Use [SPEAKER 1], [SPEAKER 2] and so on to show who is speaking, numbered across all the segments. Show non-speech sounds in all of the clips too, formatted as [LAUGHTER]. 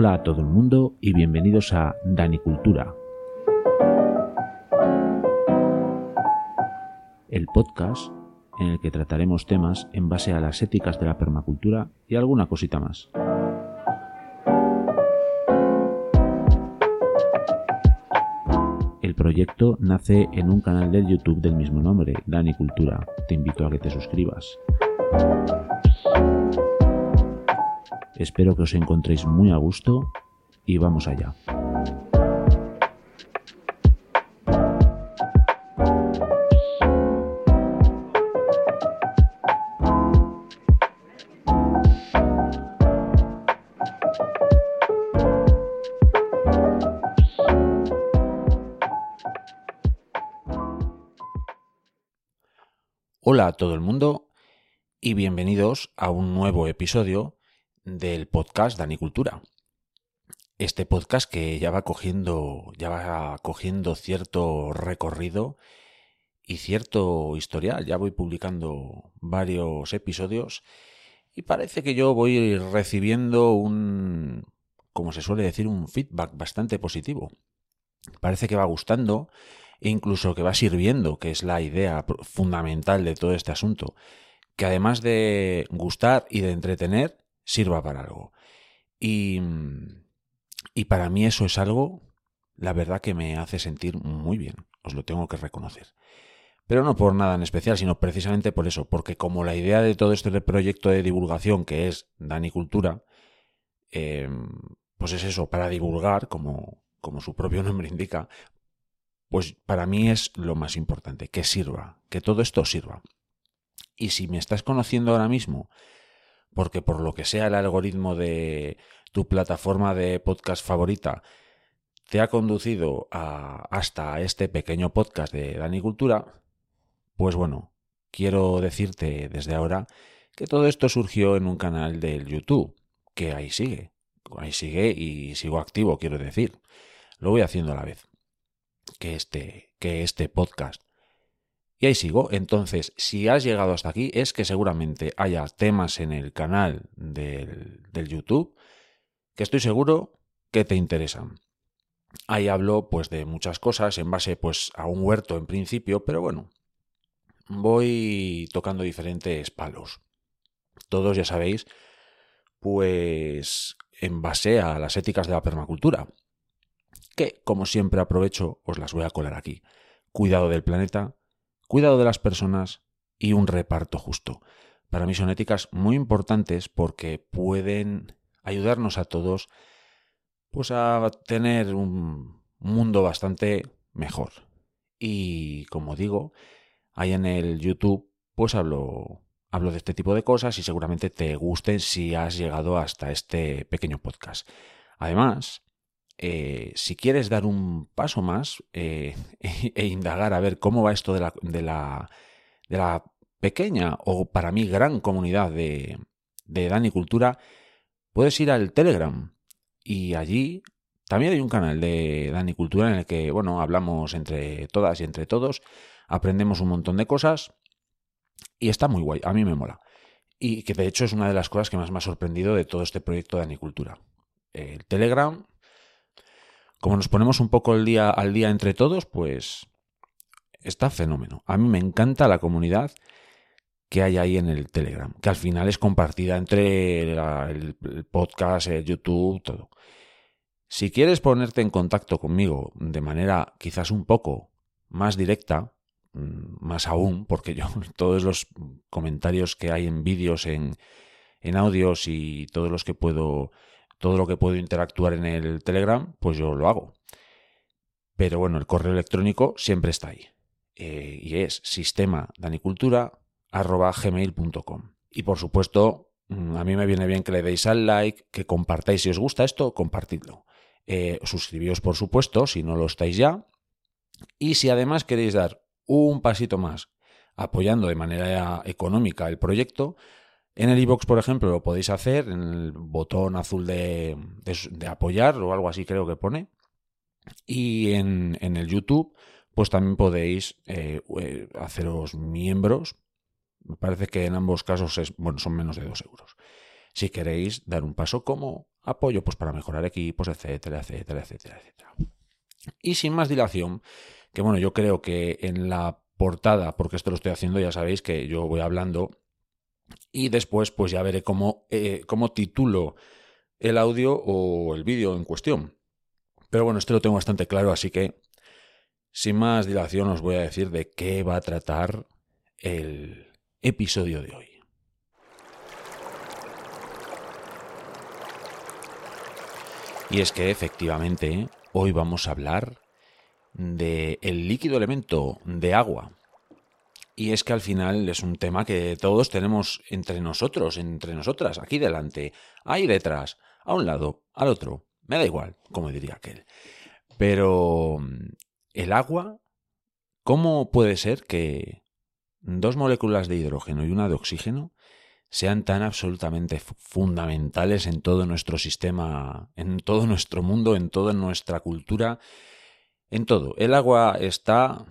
[SPEAKER 1] Hola a todo el mundo y bienvenidos a Danicultura, el podcast en el que trataremos temas en base a las éticas de la permacultura y alguna cosita más. El proyecto nace en un canal del YouTube del mismo nombre, Danicultura. Te invito a que te suscribas. Espero que os encontréis muy a gusto y vamos allá. Hola a todo el mundo y bienvenidos a un nuevo episodio del podcast Danicultura. Este podcast que ya va cogiendo, ya va cogiendo cierto recorrido y cierto historial. Ya voy publicando varios episodios y parece que yo voy recibiendo un, como se suele decir, un feedback bastante positivo. Parece que va gustando e incluso que va sirviendo, que es la idea fundamental de todo este asunto. Que además de gustar y de entretener, sirva para algo. Y, y para mí eso es algo, la verdad, que me hace sentir muy bien, os lo tengo que reconocer. Pero no por nada en especial, sino precisamente por eso, porque como la idea de todo este proyecto de divulgación que es Dani Cultura, em, pues es eso, para divulgar, como, como su propio [LAUGHS] nombre indica, pues para mí es lo más importante, que sirva, que todo esto sirva. Y si me estás conociendo ahora mismo porque por lo que sea el algoritmo de tu plataforma de podcast favorita te ha conducido hasta este pequeño podcast de Dani Cultura, pues bueno, quiero decirte desde ahora que todo esto surgió en un canal del YouTube, que ahí sigue, ahí sigue y sigo activo, quiero decir. Lo voy haciendo a la vez que este, que este podcast. Y ahí sigo. Entonces, si has llegado hasta aquí, es que seguramente haya temas en el canal del, YouTube que estoy seguro que te interesan. Ahí hablo pues de muchas cosas en base pues a un huerto en principio, pero bueno, voy tocando diferentes palos. Todos ya sabéis, pues en base a las éticas de la permacultura, que como siempre aprovecho, os las voy a colar aquí. Cuidado del planeta, cuidado de las personas y un reparto justo. Para mí son éticas muy importantes porque pueden ayudarnos a todos pues a tener un mundo bastante mejor. Y como digo, ahí en el YouTube pues hablo hablo de este tipo de cosas y seguramente te gusten si has llegado hasta este pequeño podcast. Además, eh, si quieres dar un paso más eh, [LAUGHS] e, indagar a ver cómo va esto de la, de la, de la pequeña o para mí gran comunidad de, de Dani Cultura, puedes ir al Telegram y allí también hay un canal de Dani Cultura en el que, bueno, hablamos entre todas y entre todos, aprendemos un montón de cosas y está muy guay, a mí me mola. Y que de hecho es una de las cosas que más me ha sorprendido de todo este proyecto de Dani Cultura. El Telegram como nos ponemos un poco el día, al día entre todos, pues está fenómeno. A mí me encanta la comunidad que hay ahí en el Telegram, que al final es compartida entre el, podcast, el YouTube, todo. Si quieres ponerte en contacto conmigo de manera quizás un poco más directa, mm, más aún, porque yo [LAUGHS] todos los comentarios que hay en vídeos, en, en audios y todos los que puedo todo lo que puedo interactuar en el Telegram, pues yo lo hago. Pero bueno, el correo electrónico siempre está ahí. Eh, y es sistema. Y por supuesto, mm, a mí me viene bien que le deis al like, que compartáis si os gusta esto, compartidlo. Eh, suscribíos, por supuesto, si no lo estáis ya. Y si además queréis dar un pasito más apoyando de manera económica el proyecto, en el iBox, por ejemplo, lo podéis hacer en el botón azul de, apoyar o algo así creo que pone. Y en, el YouTube, pues también podéis eh, haceros miembros. Me parece que en ambos casos es, bueno, son menos de dos euros. si queréis dar un paso como apoyo pues, para mejorar equipos, etcétera, etcétera, etcétera, etcétera. Y sin más dilación, que bueno, yo creo que en la portada, porque esto lo estoy haciendo, ya sabéis que yo voy hablando y después pues ya veré cómo, eh, cómo titulo el audio o el vídeo en cuestión. Pero bueno, esto lo tengo bastante claro, así que sin más dilación os voy a decir de qué va a tratar el episodio de hoy. Y es que efectivamente hoy vamos a hablar del el líquido elemento de agua. Y es que al final es un tema que todos tenemos entre nosotros, entre nosotras, aquí delante, ahí detrás, a un lado, al otro. Me da igual, como diría aquel. Pero el agua, ¿cómo puede ser que dos moléculas de hidrógeno y una de oxígeno sean tan absolutamente fundamentales en todo nuestro sistema, en todo nuestro mundo, en toda nuestra cultura, en todo. El agua está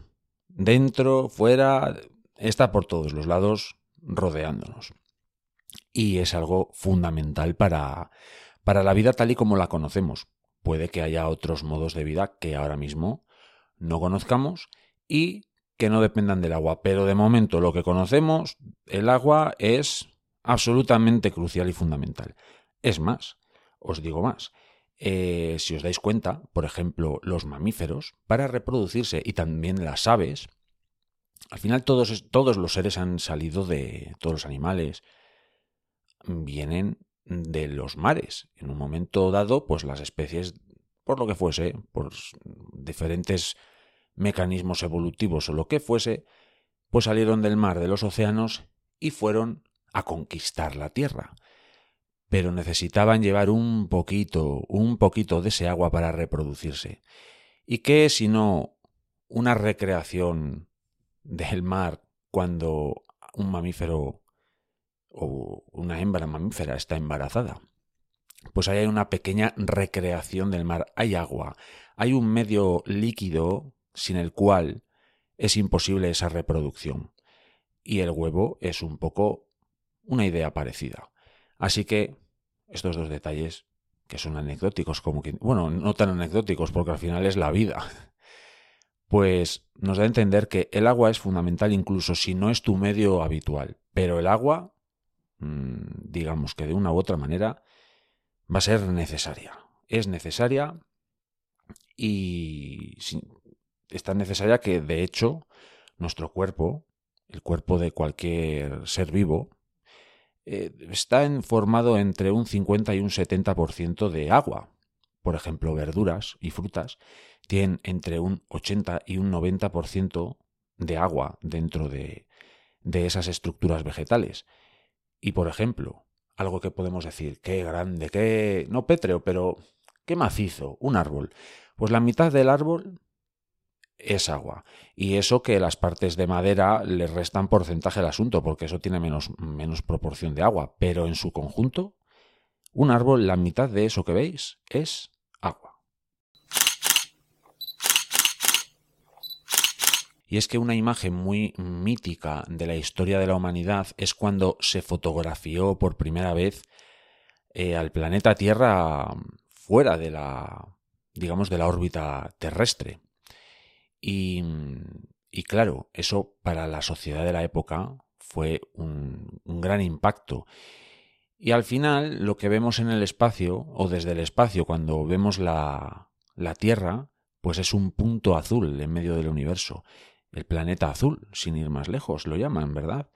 [SPEAKER 1] dentro, fuera, está por todos los lados rodeándonos. Y es algo fundamental para, para la vida tal y como la conocemos. Puede que haya otros modos de vida que ahora mismo no conozcamos y que no dependan del agua. Pero de momento lo que conocemos, el agua es absolutamente crucial y fundamental. Es más, os digo más, eh, si os dais cuenta, por ejemplo, los mamíferos, para reproducirse y también las aves, al final todos, todos los seres han salido de, todos los animales, vienen de los mares. En un momento dado, pues las especies, por lo que fuese, por diferentes mecanismos evolutivos o lo que fuese, pues salieron del mar, de los océanos y fueron a conquistar la tierra. Pero necesitaban llevar un poquito, un poquito de ese agua para reproducirse. ¿Y qué sino una recreación del mar cuando un mamífero o una hembra mamífera está embarazada? Pues ahí hay una pequeña recreación del mar. Hay agua, hay un medio líquido sin el cual es imposible esa reproducción. Y el huevo es un poco una idea parecida. Así que estos dos detalles, que son anecdóticos, como que, bueno, no tan anecdóticos porque al final es la vida, pues nos da a entender que el agua es fundamental incluso si no es tu medio habitual. Pero el agua, mm, digamos que de una u otra manera, va a ser necesaria. Es necesaria y es tan necesaria que de hecho nuestro cuerpo, el cuerpo de cualquier ser vivo, eh, está formado entre un 50 y un 70% de agua. Por ejemplo, verduras y frutas tienen entre un 80 y un 90% de agua dentro de, de esas estructuras vegetales. Y por ejemplo, algo que podemos decir, qué grande, qué, no pétreo, pero qué macizo, un árbol. Pues la mitad del árbol es agua. Y eso que las partes de madera le restan porcentaje al asunto, porque eso tiene menos, menos proporción de agua. Pero en su conjunto, un árbol, la mitad de eso que veis, es agua. Y es que una imagen muy mítica de la historia de la humanidad es cuando se fotografió por primera vez eh, al planeta Tierra fuera de la, digamos, de la órbita terrestre. Y, claro, eso para la sociedad de la época fue un, un gran impacto. Y al final, lo que vemos en el espacio, o desde el espacio, cuando vemos la, la Tierra, pues es un punto azul en medio del universo. El planeta azul, sin ir más lejos, lo llaman, ¿verdad?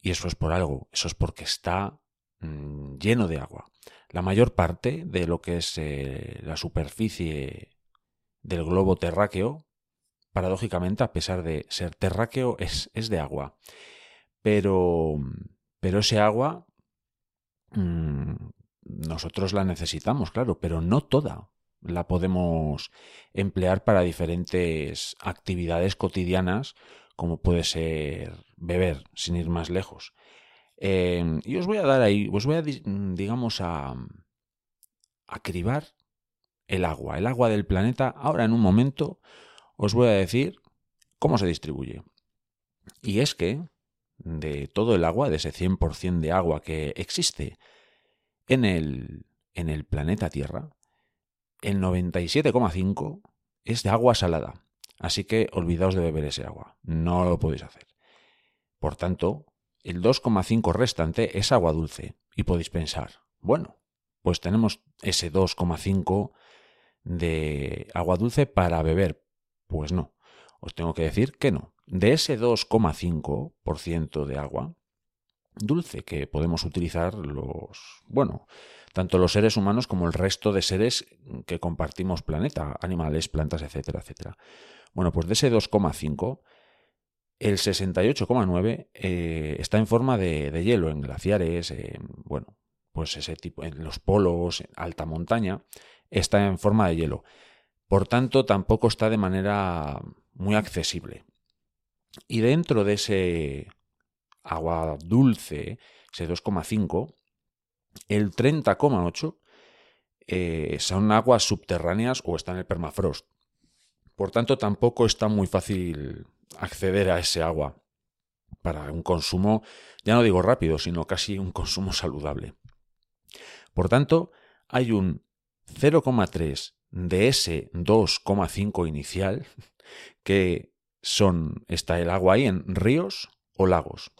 [SPEAKER 1] Y eso es por algo, eso es porque está mm, lleno de agua. La mayor parte de lo que es eh, la superficie del globo terráqueo paradójicamente, a pesar de ser terráqueo, es, es de agua. Pero, pero ese agua mm, nosotros la necesitamos, claro, pero no toda la podemos emplear para diferentes actividades cotidianas, como puede ser beber, sin ir más lejos. Em, y os voy a dar ahí, os voy a, digamos, a, a cribar el agua, el agua del planeta, ahora en un momento, os voy a decir cómo se distribuye. Y es que de todo el agua, de ese 100% de agua que existe en el, en el planeta Tierra, el 97,5 es de agua salada. Así que olvidaos de beber ese agua. No lo podéis hacer. Por tanto, el 2,5 restante es agua dulce. Y podéis pensar, bueno, pues tenemos ese 2,5 de agua dulce para beber. Pues no, os tengo que decir que no. De ese 2,5% de agua dulce que podemos utilizar los, bueno, tanto los seres humanos como el resto de seres que compartimos planeta, animales, plantas, etcétera, etcétera. Bueno, pues de ese 2,5, el 68,9 eh, está en forma de, hielo en glaciares, bueno, pues ese tipo, en los polos, en alta montaña, está en forma de hielo. Por tanto, tampoco está de manera muy accesible. Y dentro de ese agua dulce, ese 2,5, el 30,8 eh, son aguas subterráneas o está en el permafrost. Por tanto, tampoco está muy fácil acceder a ese agua para un consumo, ya no digo rápido, sino casi un consumo [LAUGHS] saludable. Por tanto, hay un 0,3 de ese 2,5 inicial [LAUGHS] que son está el agua ahí en ríos o lagos.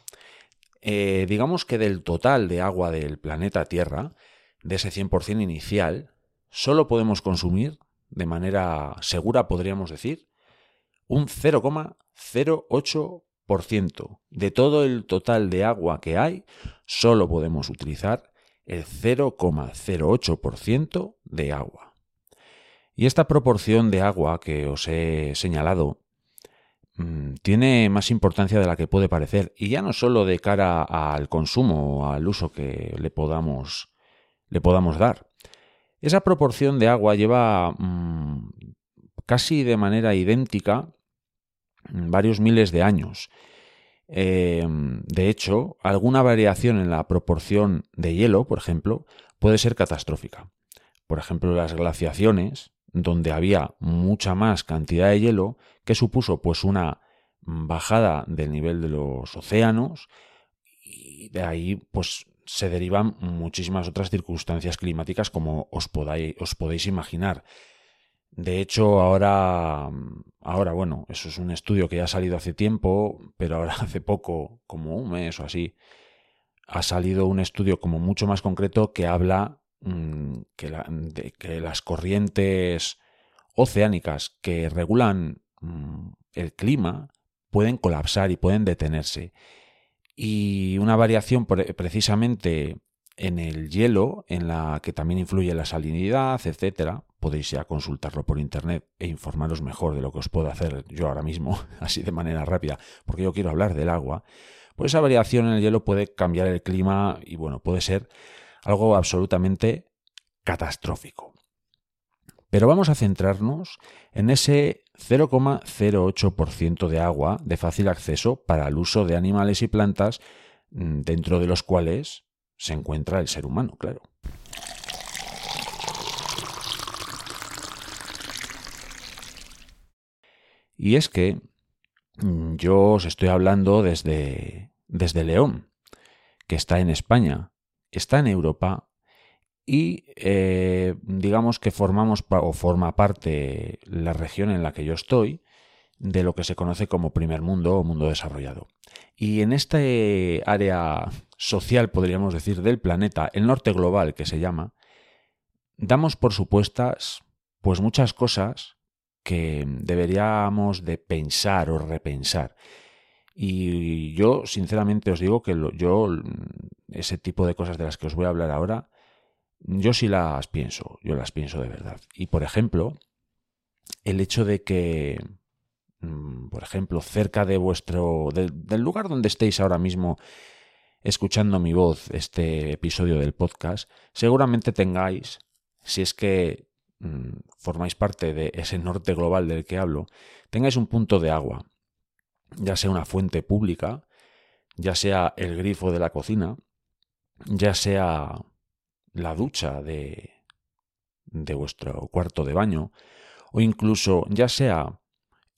[SPEAKER 1] Eh, digamos que del total de agua del planeta Tierra, de ese 100% inicial, solo podemos consumir, de manera segura podríamos decir, un 0,08% de todo el total de agua que hay, solo podemos utilizar el 0,08% de agua. Y esta proporción de agua que os he señalado Mm, tiene más importancia de la que puede parecer. Y ya no solo de cara al consumo o al uso que le podamos, le podamos dar. Esa proporción de agua lleva mm, casi de manera idéntica mm, varios miles de años. Em, de hecho, alguna variación en la proporción de hielo, por ejemplo, puede ser catastrófica. Por ejemplo, las glaciaciones donde había mucha más cantidad de hielo, que supuso pues una bajada del nivel de los océanos y de ahí pues se derivan muchísimas otras circunstancias climáticas como os, podáis, os podéis imaginar. De hecho, ahora, ahora, bueno, eso es un estudio que ya ha salido hace tiempo, pero ahora [LAUGHS] hace poco, como un mes o así, ha salido un estudio como mucho más concreto que habla Mm, que, de, que, las corrientes oceánicas que regulan mm, el clima pueden colapsar y pueden detenerse. Y una variación precisamente en el hielo, en la que también influye la salinidad, etcétera, podéis ya consultarlo por internet e informaros mejor de lo que os puedo hacer yo ahora mismo, [LAUGHS] así de manera rápida, porque yo quiero hablar del agua. Pues esa variación en el hielo puede cambiar el clima y bueno, puede ser algo absolutamente catastrófico. Pero vamos a centrarnos en ese 0,08% de agua de fácil acceso para el uso de animales y plantas, mm, dentro de los cuales se encuentra el ser humano, claro. Y es que mm, yo os estoy hablando desde, desde León, que está en España, está en Europa y eh, digamos que formamos o forma parte la región en la que yo estoy de lo que se conoce como primer mundo o mundo desarrollado. Y en este área social, podríamos decir, del planeta, el norte global que se llama, damos por supuestas pues muchas cosas que deberíamos de pensar o repensar. Y yo, sinceramente, os digo que yo, ese tipo de cosas de las que os voy a hablar ahora, yo sí las pienso, yo las pienso de verdad. Y, por ejemplo, el hecho de que, mm, por ejemplo, cerca de vuestro, del lugar donde estéis ahora mismo escuchando mi voz, este episodio del podcast, seguramente tengáis, si es que mm, formáis parte de ese norte global del que hablo, tengáis un punto de agua ya sea una fuente pública, ya sea el grifo de la cocina, ya sea la ducha de, de vuestro cuarto de baño, o incluso ya sea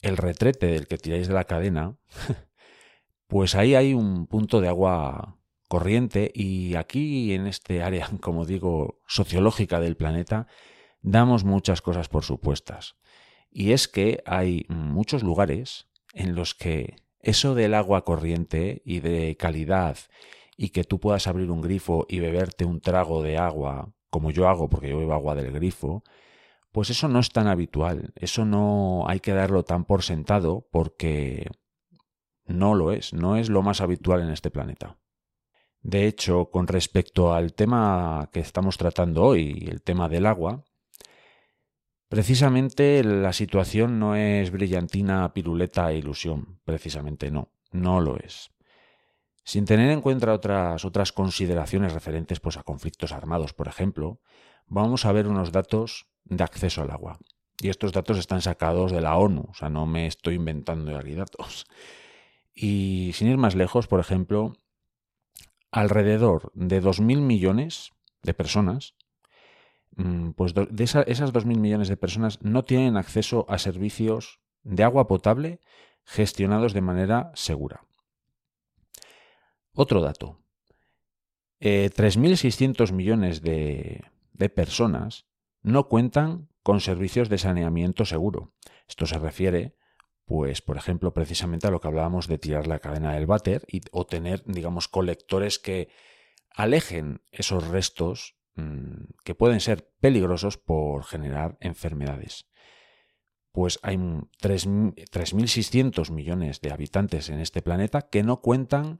[SPEAKER 1] el retrete del que tiráis de la cadena, [LAUGHS] pues ahí hay un punto de agua corriente y aquí en este área, [LAUGHS] como digo, sociológica del planeta, damos muchas cosas por supuestas. Y es que hay muchos lugares en los que eso del agua corriente y de calidad y que tú puedas abrir un grifo y beberte un trago de agua, como yo hago porque yo bebo agua del grifo, pues eso no es tan habitual, eso no hay que darlo tan por sentado porque no lo es, no es lo más habitual en este planeta. De hecho, con respecto al tema que estamos tratando hoy, el tema del agua, precisamente la situación no es brillantina, piruleta e ilusión, precisamente no, no lo es. Sin tener en cuenta otras, otras consideraciones referentes pues, a conflictos armados, por ejemplo, vamos a ver unos datos de acceso al agua. Y estos datos están sacados de la ONU, o sea, no me estoy inventando aquí datos. Y sin ir más lejos, por ejemplo, alrededor de 2.000 millones de personas, pues de esas 2.000 millones de personas no tienen acceso a servicios de agua potable gestionados de manera segura. Otro dato. 3.600 eh, millones de, de personas no cuentan con servicios de saneamiento seguro. Esto se refiere pues, por ejemplo, precisamente a lo que hablábamos de tirar la cadena del váter y, o tener, digamos, colectores que alejen esos restos mm, que pueden ser peligrosos por generar enfermedades. Pues hay 3.600 millones de habitantes en este planeta que no cuentan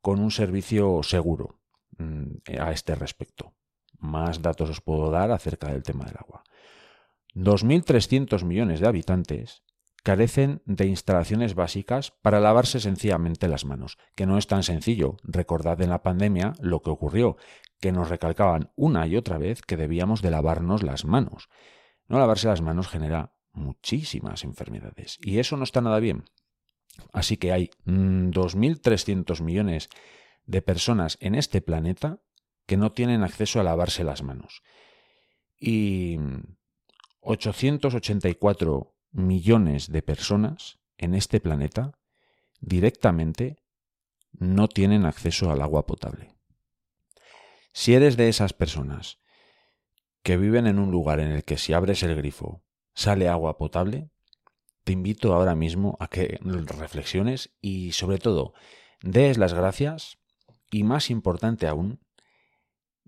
[SPEAKER 1] con un servicio seguro mm, a este respecto. Más datos os puedo dar acerca del tema del agua. 2.300 millones de habitantes carecen de instalaciones básicas para lavarse sencillamente las manos, que no es tan sencillo. Recordad en la pandemia lo que ocurrió, que nos recalcaban una y otra vez que debíamos de lavarnos las manos. No lavarse las manos genera muchísimas enfermedades y eso no está nada bien. Así que hay 2.300 mm, millones de personas en este planeta que no tienen acceso a lavarse las manos. Y 884 millones de personas en este planeta directamente no tienen acceso al agua potable. Si eres de esas personas que viven en un lugar en el que si abres el grifo sale agua potable, te invito ahora mismo a que reflexiones y sobre todo des las gracias y más importante aún,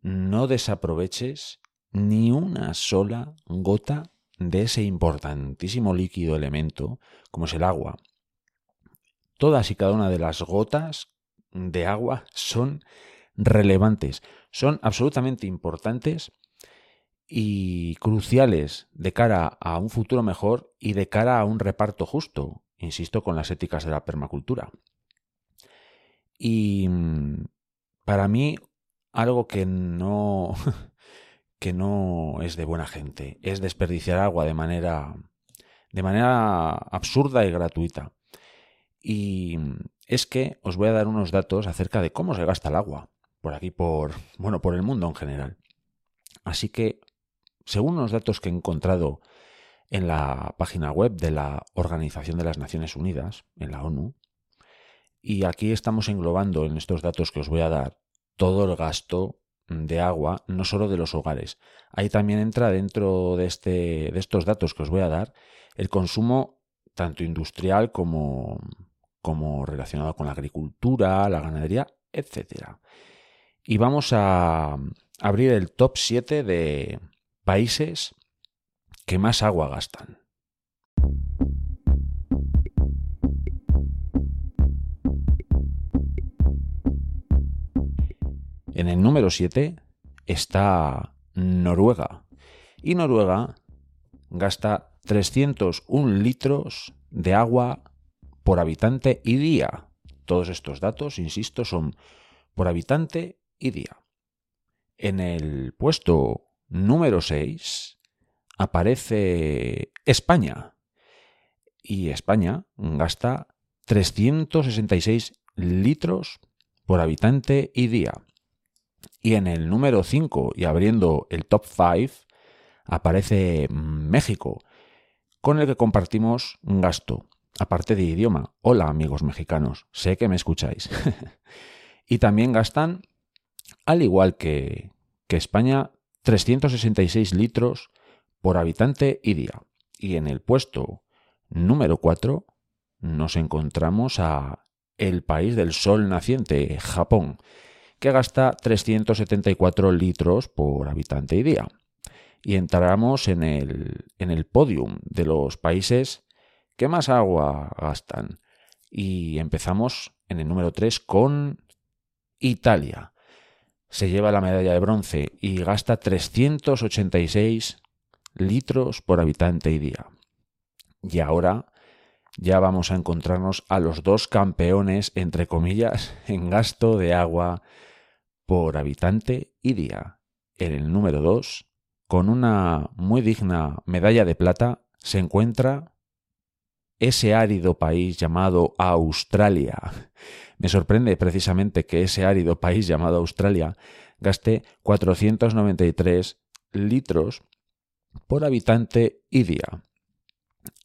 [SPEAKER 1] no desaproveches ni una sola gota de ese importantísimo líquido elemento como es el agua. Todas y cada una de las gotas de agua son relevantes, son absolutamente importantes y cruciales de cara a un futuro mejor y de cara a un reparto justo, insisto, con las éticas de la permacultura. Y mm, para mí, algo que no [LAUGHS] que no es de buena gente, es desperdiciar agua de manera de manera absurda y gratuita. Y es que os voy a dar unos datos acerca de cómo se gasta el agua por aquí por bueno, por el mundo en general. Así que según los datos que he encontrado en la página web de la Organización de las Naciones Unidas, en la ONU, y aquí estamos englobando en estos datos que os voy a dar todo el gasto de agua, no solo de los hogares. Ahí también entra dentro de, este, de estos datos que os voy a dar el consumo tanto industrial como, como relacionado con la agricultura, la ganadería, etc. Y vamos a abrir el top 7 de países que más agua gastan. En el número 7 está Noruega. Y Noruega gasta 301 litros de agua por habitante y día. Todos estos datos, insisto, son por habitante y día. En el puesto número 6 aparece España. Y España gasta 366 litros por habitante y día. Y en el número 5 y abriendo el top 5 aparece México, con el que compartimos un gasto, aparte de idioma. Hola amigos mexicanos, sé que me escucháis. [LAUGHS] Y también gastan, al igual que, que España, 366 litros por habitante y día. Y en el puesto número 4 nos encontramos a el país del sol naciente, Japón, que gasta 374 litros por habitante y día. Y entramos en el, en el podium de los países que más agua gastan. Y empezamos en el número 3 con Italia. Se lleva la medalla de bronce y gasta 386 litros por habitante y día. Y ahora ya vamos a encontrarnos a los dos campeones, entre comillas, [LAUGHS] en gasto de agua por habitante y día. En el número 2, con una muy digna medalla de plata, se encuentra ese árido país llamado Australia. [LAUGHS] Me sorprende precisamente que ese árido país llamado Australia gaste 493 litros por habitante y día.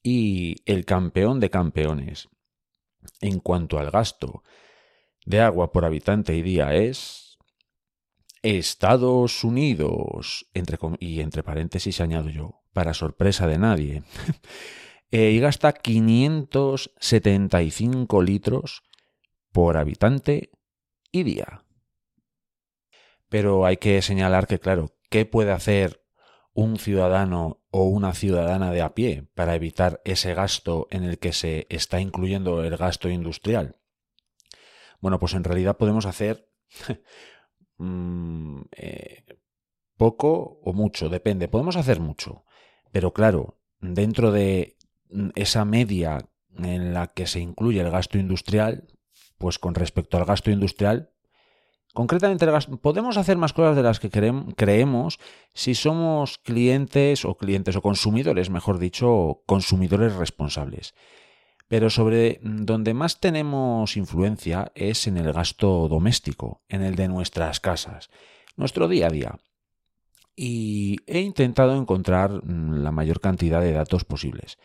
[SPEAKER 1] Y el campeón de campeones en cuanto al gasto de agua por habitante y día es Estados Unidos, y entre paréntesis añado yo, para sorpresa de nadie, [LAUGHS] eh, y gasta 575 litros por habitante y día. Pero hay que señalar que, claro, ¿qué puede hacer un ciudadano o una ciudadana de a pie para evitar ese gasto en el que se está incluyendo el gasto industrial? Bueno, pues en realidad podemos hacer [LAUGHS] mm, eh, poco o mucho, depende. Podemos hacer mucho, pero claro, dentro de esa media en la que se incluye el gasto industrial, pues con respecto al gasto industrial, concretamente podemos hacer más cosas de las que creemos si somos clientes o clientes o consumidores, mejor dicho, consumidores responsables. Pero sobre donde más tenemos influencia es en el gasto doméstico, en el de nuestras casas, nuestro día a día. Y he intentado encontrar mm, la mayor cantidad de datos posibles,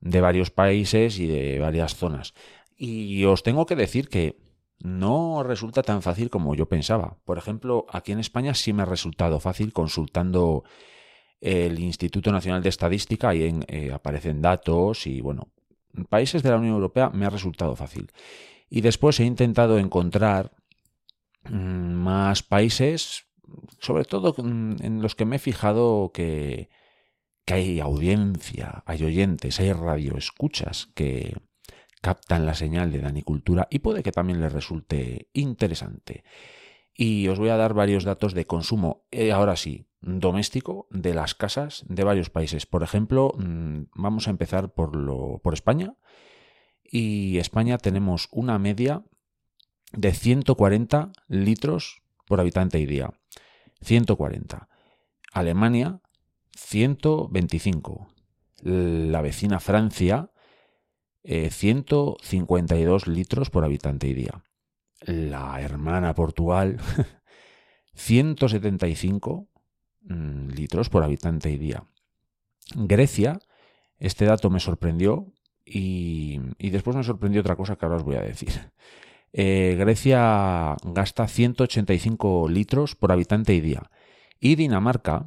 [SPEAKER 1] de varios países y de varias zonas. Y os tengo que decir que no resulta tan fácil como yo pensaba. Por ejemplo, aquí en España sí me ha resultado fácil consultando el Instituto Nacional de Estadística, ahí en, eh, aparecen datos y bueno, en países de la Unión Europea me ha resultado fácil. Y después he intentado encontrar mm, más países, sobre todo mm, en los que me he fijado que, que hay audiencia, hay oyentes, hay radioescuchas que, captan la señal de Danicultura y puede que también les resulte interesante. Y os voy a dar varios datos de consumo, eh, ahora sí, doméstico de las casas de varios países. Por ejemplo, mm, vamos a empezar por, España. Y España tenemos una media de 140 litros por habitante y día. 140. Alemania, 125. La vecina Francia, 152 eh, litros por habitante y día. La hermana Portugal, [LAUGHS] 175 mm, litros por habitante y día. Grecia, este dato me sorprendió y, después me sorprendió otra cosa que ahora os voy a decir. Eh, Grecia gasta 185 litros por habitante y día. Y Dinamarca,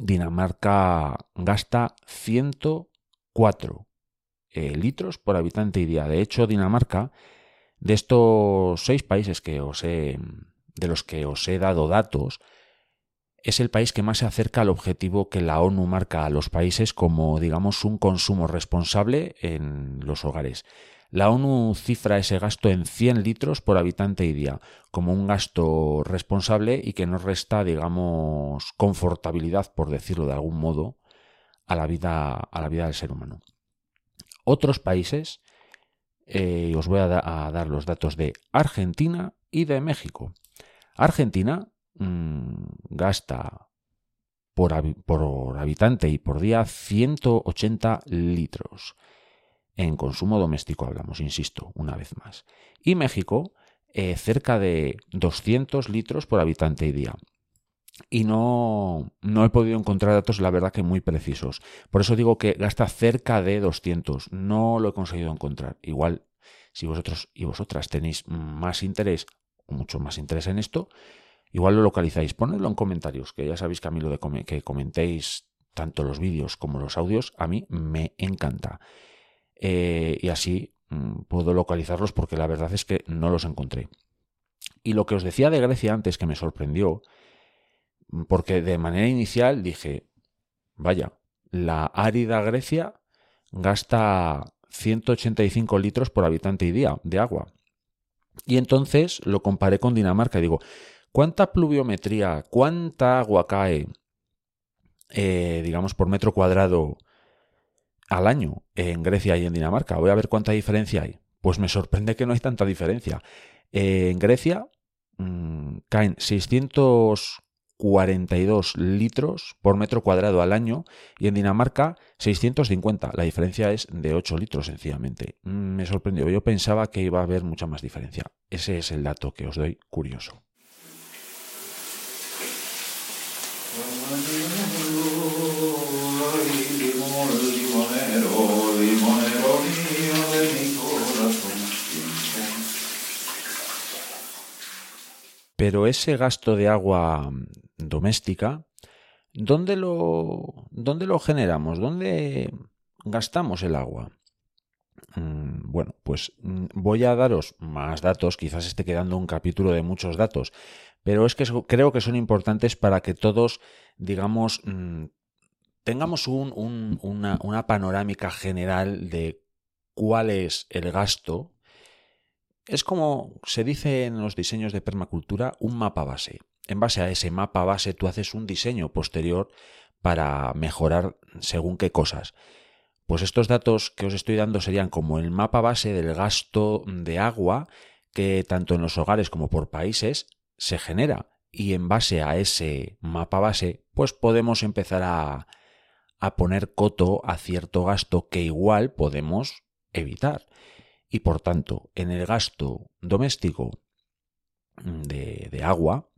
[SPEAKER 1] Dinamarca gasta 104 eh, litros por habitante y día. De hecho, Dinamarca, de estos seis países que os he, de los que os he dado datos, es el país que más se acerca al objetivo que la ONU marca a los países como, digamos, un consumo responsable en los hogares. La ONU cifra ese gasto en 100 litros por habitante y día, como un gasto responsable y que no resta, digamos, confortabilidad, por decirlo de algún modo, a la vida, a la vida del ser humano otros países, eh, os voy a, dar los datos de Argentina y de México. Argentina mm, gasta por, habitante y por día 180 litros. En consumo doméstico hablamos, insisto, una vez más. Y México, eh, cerca de 200 litros por habitante y día y no, no he podido encontrar datos, la verdad que muy precisos. Por eso digo que gasta cerca de 200. No lo he conseguido encontrar. Igual, si vosotros y vosotras tenéis más interés mucho más interés en esto, igual lo localizáis. Ponedlo en comentarios, que ya sabéis que a mí lo de que comentéis tanto los vídeos como los audios, a mí me encanta. Eh, y así mm, puedo localizarlos porque la verdad es que no los encontré. Y lo que os decía de Grecia antes que me sorprendió, porque de manera inicial dije, vaya, la árida Grecia gasta 185 litros por habitante y día de agua. Y entonces lo comparé con Dinamarca y digo, ¿cuánta pluviometría, cuánta agua cae, eh, digamos, por metro cuadrado al año en Grecia y en Dinamarca? Voy a ver cuánta diferencia hay. Pues me sorprende que no hay tanta diferencia. Eh, en Grecia mmm, caen 600 42 litros por metro cuadrado al año y en Dinamarca 650. La diferencia es de 8 litros sencillamente. Mm, me sorprendió. Yo pensaba que iba a haber mucha más diferencia. Ese es el dato que os doy curioso. Pero ese gasto de agua doméstica, ¿dónde lo, dónde lo generamos? ¿Dónde gastamos el agua? Mm, bueno, pues mm, voy a daros más datos, quizás esté quedando un capítulo de muchos datos, pero es que creo que son importantes para que todos, digamos, mm, tengamos una, una panorámica general de cuál es el gasto. Es como se dice en los diseños de permacultura, un mapa base en base a ese mapa base tú haces un diseño posterior para mejorar según qué cosas. Pues estos datos que os estoy dando serían como el mapa base del gasto de agua que tanto en los hogares como por países se genera. Y en base a ese mapa base, pues podemos empezar a, a poner coto a cierto gasto que igual podemos evitar. Y por tanto, en el gasto doméstico de, agua,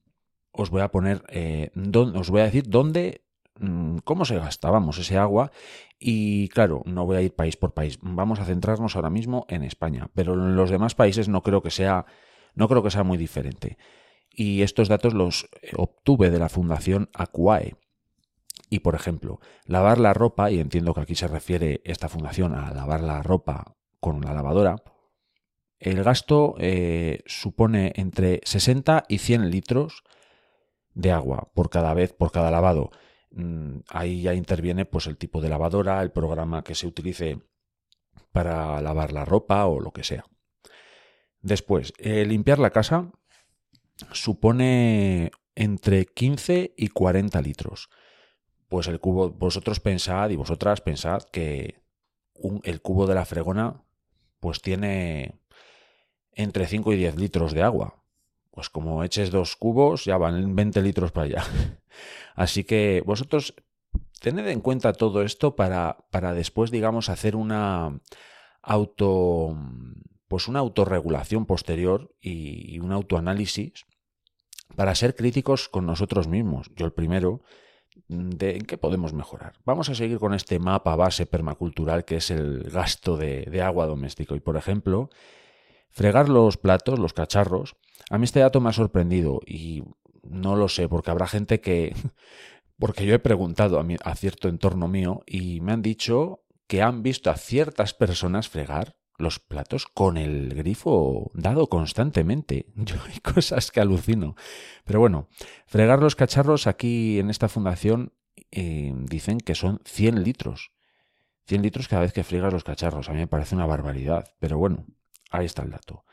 [SPEAKER 1] os voy a poner, eh, os voy a decir dónde, mm, cómo se gasta, vamos, ese agua. Y claro, no voy a ir país por país. Vamos a centrarnos ahora mismo en España. Pero en los demás países no creo que sea, no creo que sea muy diferente. Y estos datos los obtuve de la Fundación Aquae. Y por ejemplo, lavar la ropa, y entiendo que aquí se refiere esta fundación a lavar la ropa con la lavadora, el gasto eh, supone entre 60 y 100 litros de agua por cada vez, por cada lavado. Mm, ahí ya interviene pues el tipo de lavadora, el programa que se utilice para lavar la ropa o lo que sea. Después, eh, limpiar la casa supone entre 15 y 40 litros. Pues el cubo, vosotros pensad y vosotras pensad que el cubo de la fregona pues tiene entre 5 y 10 litros de agua pues como eches dos cubos, ya van 20 litros para allá. [LAUGHS] Así que vosotros tened en cuenta todo esto para, para después, digamos, hacer una auto, pues una autorregulación posterior y, un autoanálisis para ser críticos con nosotros mismos. Yo el primero, de en qué podemos mejorar. Vamos a seguir con este mapa base permacultural que es el gasto de, de agua doméstico. Y por ejemplo, fregar los platos, los cacharros, a mí este dato me ha sorprendido y no lo sé, porque habrá gente que... [LAUGHS] Porque yo he preguntado a, a cierto entorno mío y me han dicho que han visto a ciertas personas fregar los platos con el grifo dado constantemente. [LAUGHS] Yo hay cosas que alucino. Pero bueno, fregar los cacharros aquí en esta fundación eh, dicen que son 100 litros. 100 litros cada vez que friegas los cacharros. A mí me parece una barbaridad. Pero bueno, ahí está el dato.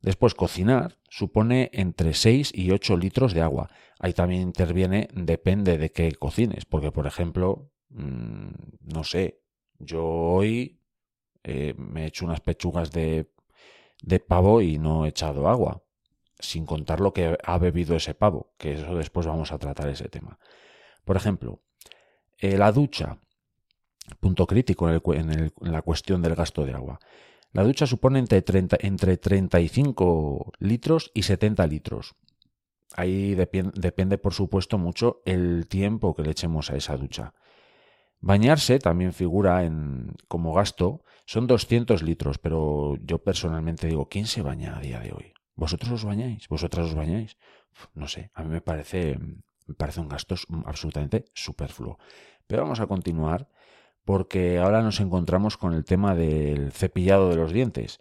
[SPEAKER 1] Después, cocinar supone entre 6 y 8 litros de agua. Ahí también interviene, depende de qué cocines, porque por ejemplo, mm, no sé, yo hoy eh, me he hecho unas pechugas de, de pavo y no he echado agua, sin contar lo que ha bebido ese pavo, que eso después vamos a tratar ese tema. Por ejemplo, eh, la ducha, punto crítico en la cuestión del gasto de agua. La ducha supone entre, 30, entre 35 litros y 70 litros. Ahí depende, por supuesto, mucho el tiempo que le echemos a esa ducha. Bañarse también figura en, como gasto, son 200 litros, pero yo personalmente digo, ¿quién se baña a día de hoy? ¿Vosotros os bañáis? ¿Vosotras os bañáis? No sé, a mí me parece, me parece un gasto absolutamente superfluo. Pero vamos a continuar porque ahora nos encontramos con el tema del cepillado de los dientes.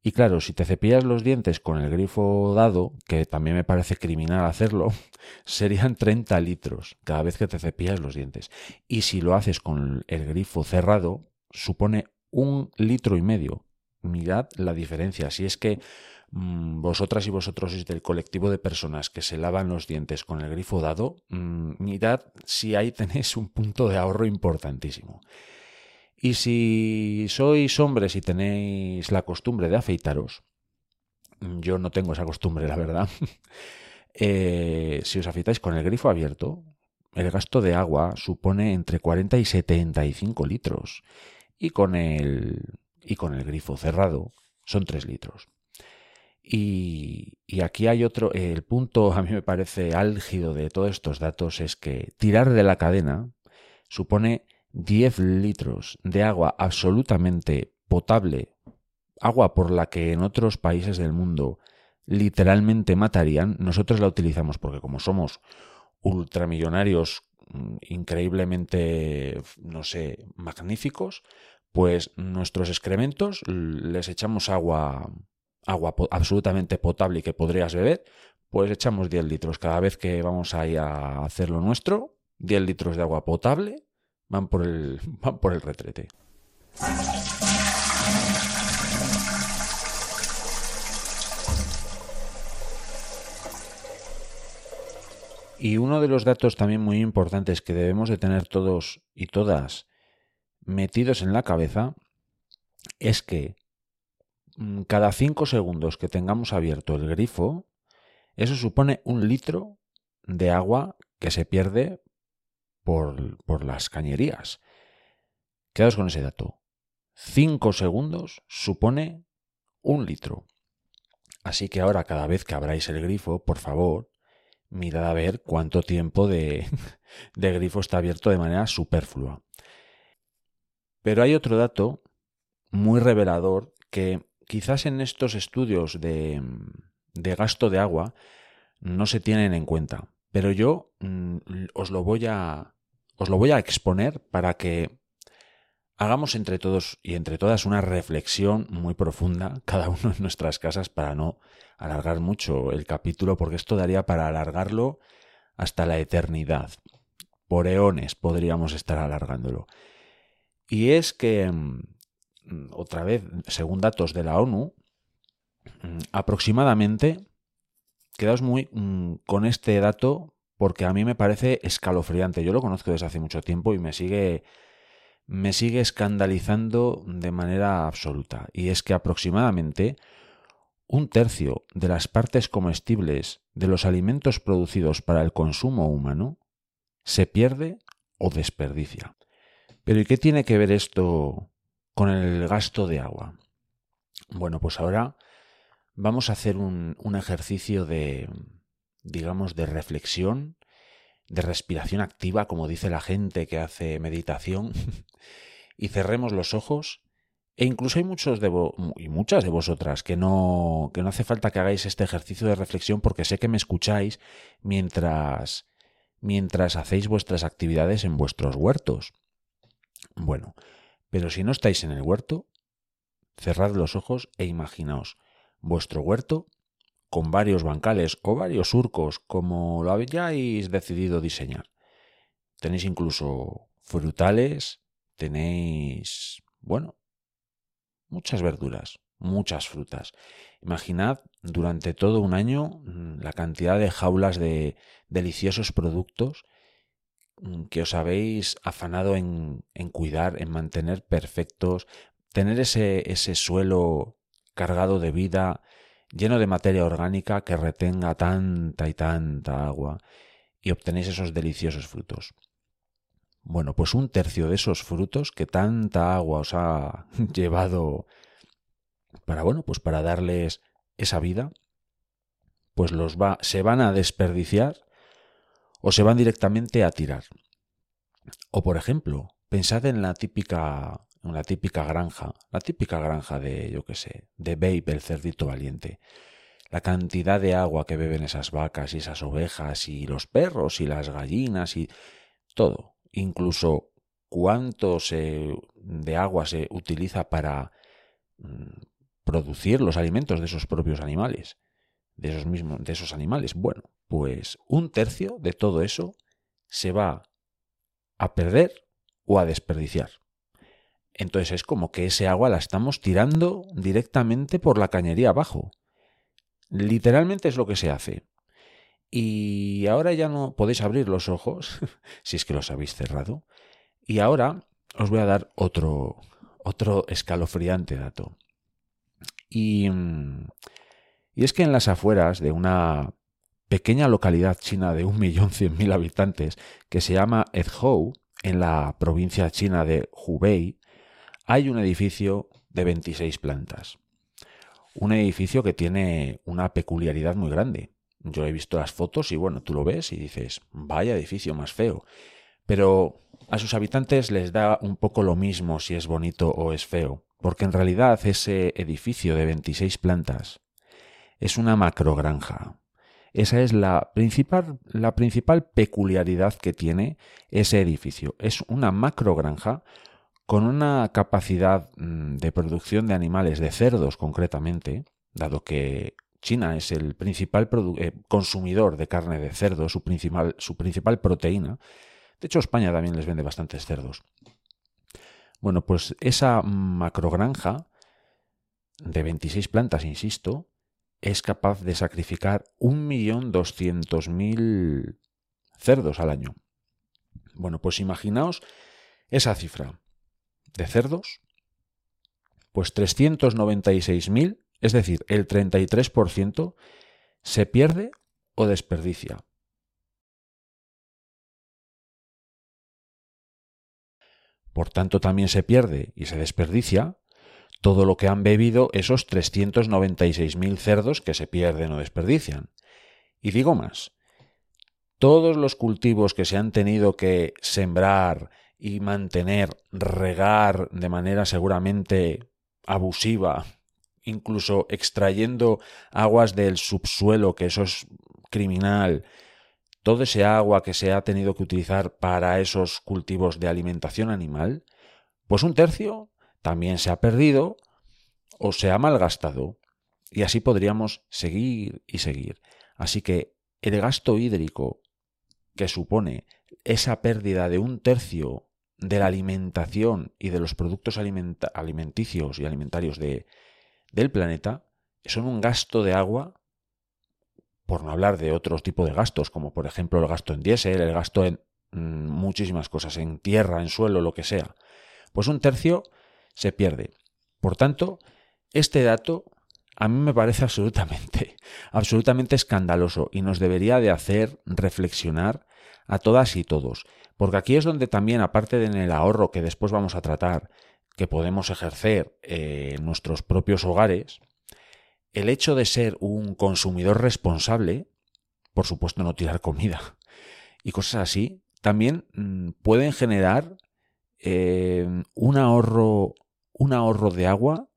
[SPEAKER 1] Y claro, si te cepillas los dientes con el grifo dado, que también me parece criminal hacerlo, [LAUGHS] serían 30 litros cada vez que te cepillas los dientes. Y si lo haces con el grifo cerrado, supone un litro y medio. Mirad la diferencia. Si es que Mm, vosotras y vosotros sois del colectivo de personas que se lavan los dientes con el grifo dado, mm, mirad si ahí [LAUGHS] tenéis un punto de ahorro importantísimo. Y si sois hombres y tenéis la costumbre de afeitaros, mm, yo no tengo esa costumbre, la verdad, [LAUGHS] eh, si os afeitáis con el grifo abierto, el gasto de agua supone entre 40 y 75 litros. Y con el, y con el grifo cerrado son 3 litros. Y, aquí hay otro, el punto [LAUGHS] a mí me parece álgido de todos estos datos es que tirar de la cadena supone 10 litros de agua absolutamente potable, agua por la que en otros países del mundo literalmente matarían, nosotros la utilizamos porque como somos ultramillonarios increíblemente, no sé, magníficos, pues nuestros excrementos les echamos agua agua absolutamente potable y que podrías beber, pues echamos 10 litros. Cada vez que vamos ahí a hacer lo nuestro, 10 litros de agua potable van por el, [LAUGHS] van por el retrete. Y uno de los datos también muy importantes que debemos de tener todos y todas metidos en la cabeza es que Mm, cada 5 segundos que tengamos abierto el grifo, eso supone un litro de agua que se pierde por, por las cañerías. Quedaos con ese dato. 5 segundos supone un litro. Así que ahora cada vez que abráis el grifo, por favor, mirad a ver cuánto tiempo de, [LAUGHS] de grifo está abierto de manera superflua. Pero hay otro dato muy revelador que quizás en estos estudios de, gasto de agua no se tienen en cuenta, pero yo mm, os lo voy a exponer para que hagamos entre todos y entre todas una reflexión muy profunda, cada uno en nuestras casas, para no alargar mucho el capítulo, porque esto daría para alargarlo hasta la eternidad. Por eones podríamos estar alargándolo. Y es que mm, otra vez, según datos de la ONU, mm, aproximadamente, quedaos muy mm, con este dato porque a mí me parece escalofriante. Yo lo conozco desde hace mucho tiempo y me sigue me sigue escandalizando de manera absoluta. Y es que aproximadamente un tercio de las partes comestibles de los alimentos producidos para el consumo humano se pierde o desperdicia. Pero ¿y qué tiene que ver esto con el gasto de agua. Bueno, pues ahora vamos a hacer un, ejercicio de, digamos, de reflexión, de respiración activa, como dice la gente que hace meditación, [LAUGHS] y cerremos los ojos. E incluso hay muchos de y muchas de vosotras que no, que no hace falta que hagáis este ejercicio de reflexión porque sé que me escucháis mientras, mientras hacéis vuestras actividades en vuestros huertos. Bueno, pero si no estáis en el huerto, cerrad los ojos e imaginaos vuestro huerto con varios bancales o varios surcos como lo hayáis decidido diseñar. Tenéis incluso frutales, tenéis, bueno, muchas verduras, muchas frutas. Imaginad durante todo un año mm, la cantidad de jaulas de deliciosos productos Mm, que os habéis afanado en, cuidar, en mantener perfectos, tener ese, ese suelo cargado de vida, lleno de materia orgánica que retenga tanta y tanta agua y obtenéis esos deliciosos frutos. Bueno, pues un tercio de esos frutos que tanta agua os ha [LAUGHS] llevado para bueno, pues para darles esa vida, pues los va se van a desperdiciar o se van directamente a tirar. O por ejemplo, pensad en la típica, en la típica granja, la típica granja de, yo qué sé, de Babe, el cerdito valiente. la cantidad de agua que beben esas vacas y esas ovejas y los perros y las gallinas y todo, incluso cuánto de agua se utiliza para mm, producir los alimentos de esos propios animales, de esos mismos, de esos animales. Bueno, pues un tercio de todo eso se va a perder o a desperdiciar. Entonces es como que ese agua la estamos tirando directamente por la cañería abajo. Literalmente es lo que se hace. Y ahora ya no podéis abrir los ojos, [LAUGHS] si es que los habéis cerrado. Y ahora os voy a dar otro, otro escalofriante dato. Y, mm, y es que en las afueras de una pequeña localidad china de 1.100.000 habitantes que se llama Ezhou, en la provincia china de Hubei, hay un edificio de 26 plantas. Un edificio que tiene una peculiaridad muy grande. Yo he visto las fotos y bueno, tú lo ves y dices, vaya edificio más feo. Pero a sus habitantes les da un poco lo mismo si es bonito o es feo, porque en realidad ese edificio de 26 plantas es una macrogranja. Esa es la principal, la principal peculiaridad que tiene ese edificio. Es una macrogranja con una capacidad mm, de producción de animales, de cerdos concretamente, dado que China es el principal eh, consumidor de carne de cerdo, su principal, su principal proteína. De hecho, España también les vende bastantes cerdos. Bueno, pues esa macrogranja de 26 plantas, insisto, es capaz de sacrificar 1.200.000 cerdos al año. Bueno, pues imaginaos esa cifra de cerdos, pues 396.000, es decir, el 33%, se pierde o desperdicia. Por tanto, también se pierde y se desperdicia todo lo que han bebido esos 396.000 cerdos que se pierden o desperdician. Y digo más, todos los cultivos que se han tenido que sembrar y mantener, regar de manera seguramente abusiva, incluso extrayendo aguas del subsuelo, que eso es criminal, todo ese agua que se ha tenido que utilizar para esos cultivos de alimentación animal, pues un tercio también se ha perdido o se ha malgastado. Y así podríamos seguir y seguir. Así que el gasto hídrico que supone esa pérdida de un tercio de la alimentación y de los productos alimenticios y alimentarios de, del planeta son un gasto de agua, por no hablar de otro tipo de gastos, como por ejemplo el gasto en diésel, el gasto en mm, muchísimas cosas, en tierra, en suelo, lo que sea. Pues un tercio se pierde. Por tanto, este dato a mí me parece [LAUGHS] absolutamente, absolutamente escandaloso y nos debería de hacer reflexionar a todas y todos. Porque aquí es donde también, aparte de en el ahorro que después vamos a tratar, que podemos ejercer eh, en nuestros propios hogares, el hecho de ser un consumidor responsable, por supuesto no tirar comida y cosas así, también mm, pueden generar eh, un ahorro un ahorro de agua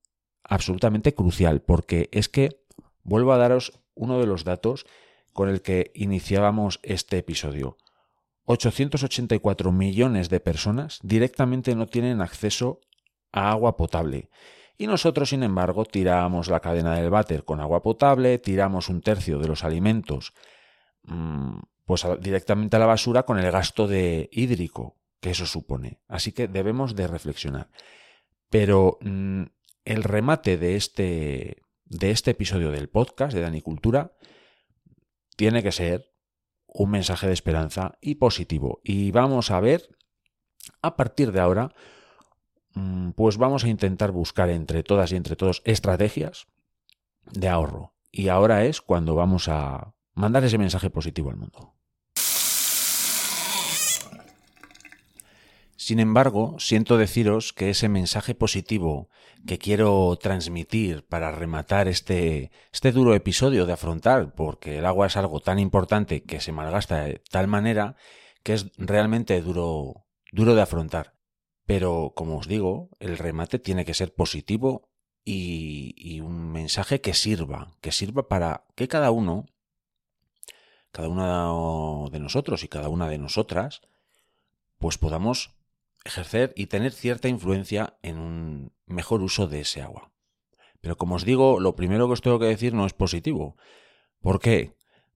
[SPEAKER 1] absolutamente crucial, porque es que vuelvo a daros uno de los datos con el que iniciábamos este episodio. 884 millones de personas directamente no tienen acceso a agua potable. Y nosotros, sin embargo, tiramos la cadena del váter con agua potable, tiramos un tercio de los alimentos mm, pues directamente a la basura con el gasto de hídrico que eso supone. Así que debemos de reflexionar. Pero mm, el remate de este, de este episodio del podcast de Danicultura tiene que ser un mensaje de esperanza y positivo. Y vamos a ver, a partir de ahora, mm, pues vamos a intentar buscar entre todas y entre todos estrategias de ahorro. Y ahora es cuando vamos a mandar ese mensaje positivo al mundo. Sin embargo, siento deciros que ese mensaje positivo que quiero transmitir para rematar este, este duro episodio de afrontar, porque el agua es algo tan importante que se malgasta de tal manera que es realmente duro, duro de afrontar. Pero, como os digo, el remate tiene que ser positivo y, un mensaje que sirva, que sirva para que cada uno, cada uno de nosotros y cada una de nosotras, pues podamos ejercer y tener cierta influencia en un mejor uso de ese agua. Pero como os digo, lo primero que os tengo que decir no es positivo. ¿Por qué?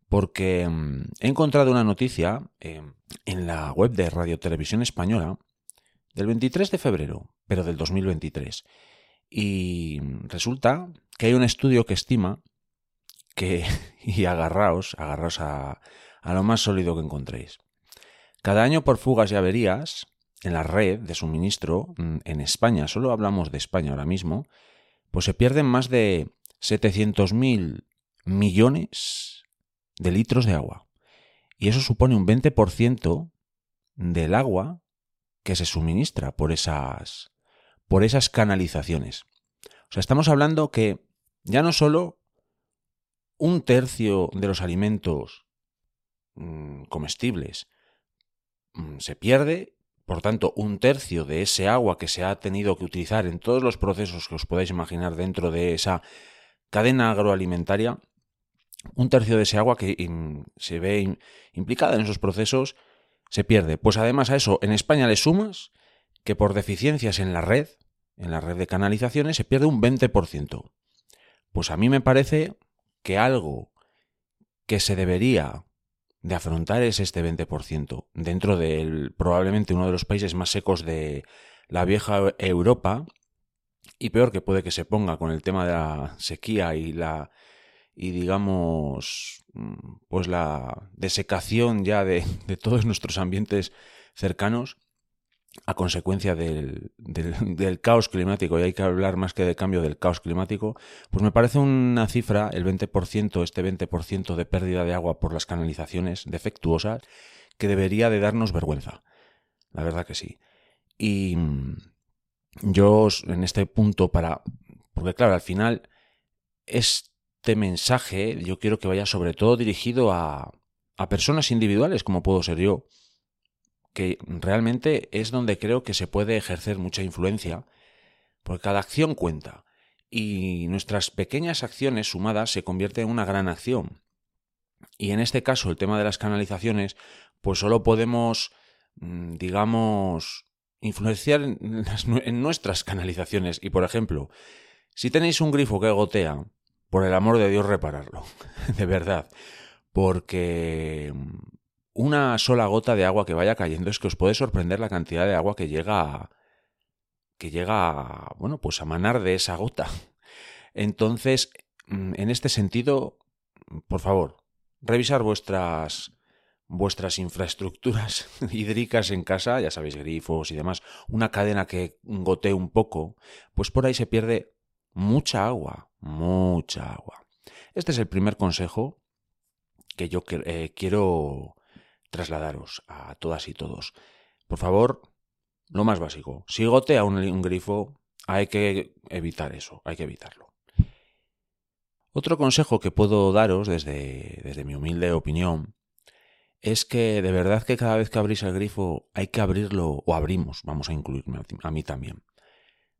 [SPEAKER 1] Porque mm, he encontrado una noticia eh, en la web de Radio Televisión Española del 23 de febrero, pero del 2023. Y resulta que hay un estudio que estima que, [LAUGHS] y agarraos, agarraos a lo más sólido que encontréis. Cada año por fugas y averías en la red de suministro mm, en España, solo hablamos de España ahora mismo, pues se pierden más de 700.000 millones de litros de agua. Y eso supone un 20% del agua que se suministra por esas, por esas canalizaciones. O sea, estamos hablando que ya no solo un tercio de los alimentos mm, comestibles mm, se pierde, por tanto, un tercio de ese agua que se ha tenido que utilizar en todos los procesos que os podáis imaginar dentro de esa cadena agroalimentaria, un tercio de ese agua que se ve implicada en esos procesos se pierde. Pues además a eso, en España le sumas que por deficiencias en la red, en la red de canalizaciones, se pierde un 20%. Pues a mí me parece que algo que se debería de afrontar es este 20%, dentro de probablemente uno de los países más secos de la vieja Europa, y peor que puede que se ponga con el tema de la sequía y la y digamos mm, pues la desecación ya de, todos nuestros ambientes cercanos a consecuencia del, del, caos climático, y hay que hablar más que de cambio del caos climático, pues me parece una cifra, el 20%, este 20% de pérdida de agua por las canalizaciones defectuosas, que debería de darnos vergüenza. La verdad que sí. Y mm, yo en este punto para... Porque claro, al final este mensaje yo quiero que vaya sobre todo dirigido a, a personas individuales como puedo ser yo, que realmente es donde creo que se puede ejercer mucha influencia, porque cada acción cuenta y nuestras pequeñas acciones sumadas se convierten en una gran acción. Y en este caso, el tema de las canalizaciones, pues solo podemos, mm, digamos, influenciar en, [LAUGHS] nuestras canalizaciones. Y por ejemplo, si tenéis un grifo que gotea, por el amor de Dios repararlo, [LAUGHS] de verdad, porque una sola gota de agua que vaya cayendo es que os puede sorprender la cantidad de agua que llega que llega bueno, pues a manar de esa gota. Entonces, mm, en este sentido, por favor, revisar vuestras vuestras infraestructuras [LAUGHS] hídricas en casa, ya sabéis, grifos y demás, una cadena que gotee un poco, pues por ahí se pierde mucha agua, mucha agua. Este es el primer consejo que yo eh, quiero trasladaros a todas y todos. Por favor, lo más básico, si gotea un, grifo, hay que evitar eso, hay que evitarlo. Otro consejo que puedo daros desde, desde mi humilde opinión es que de verdad que cada vez que abrís el grifo hay que abrirlo, o abrimos, vamos a incluirme a mí también.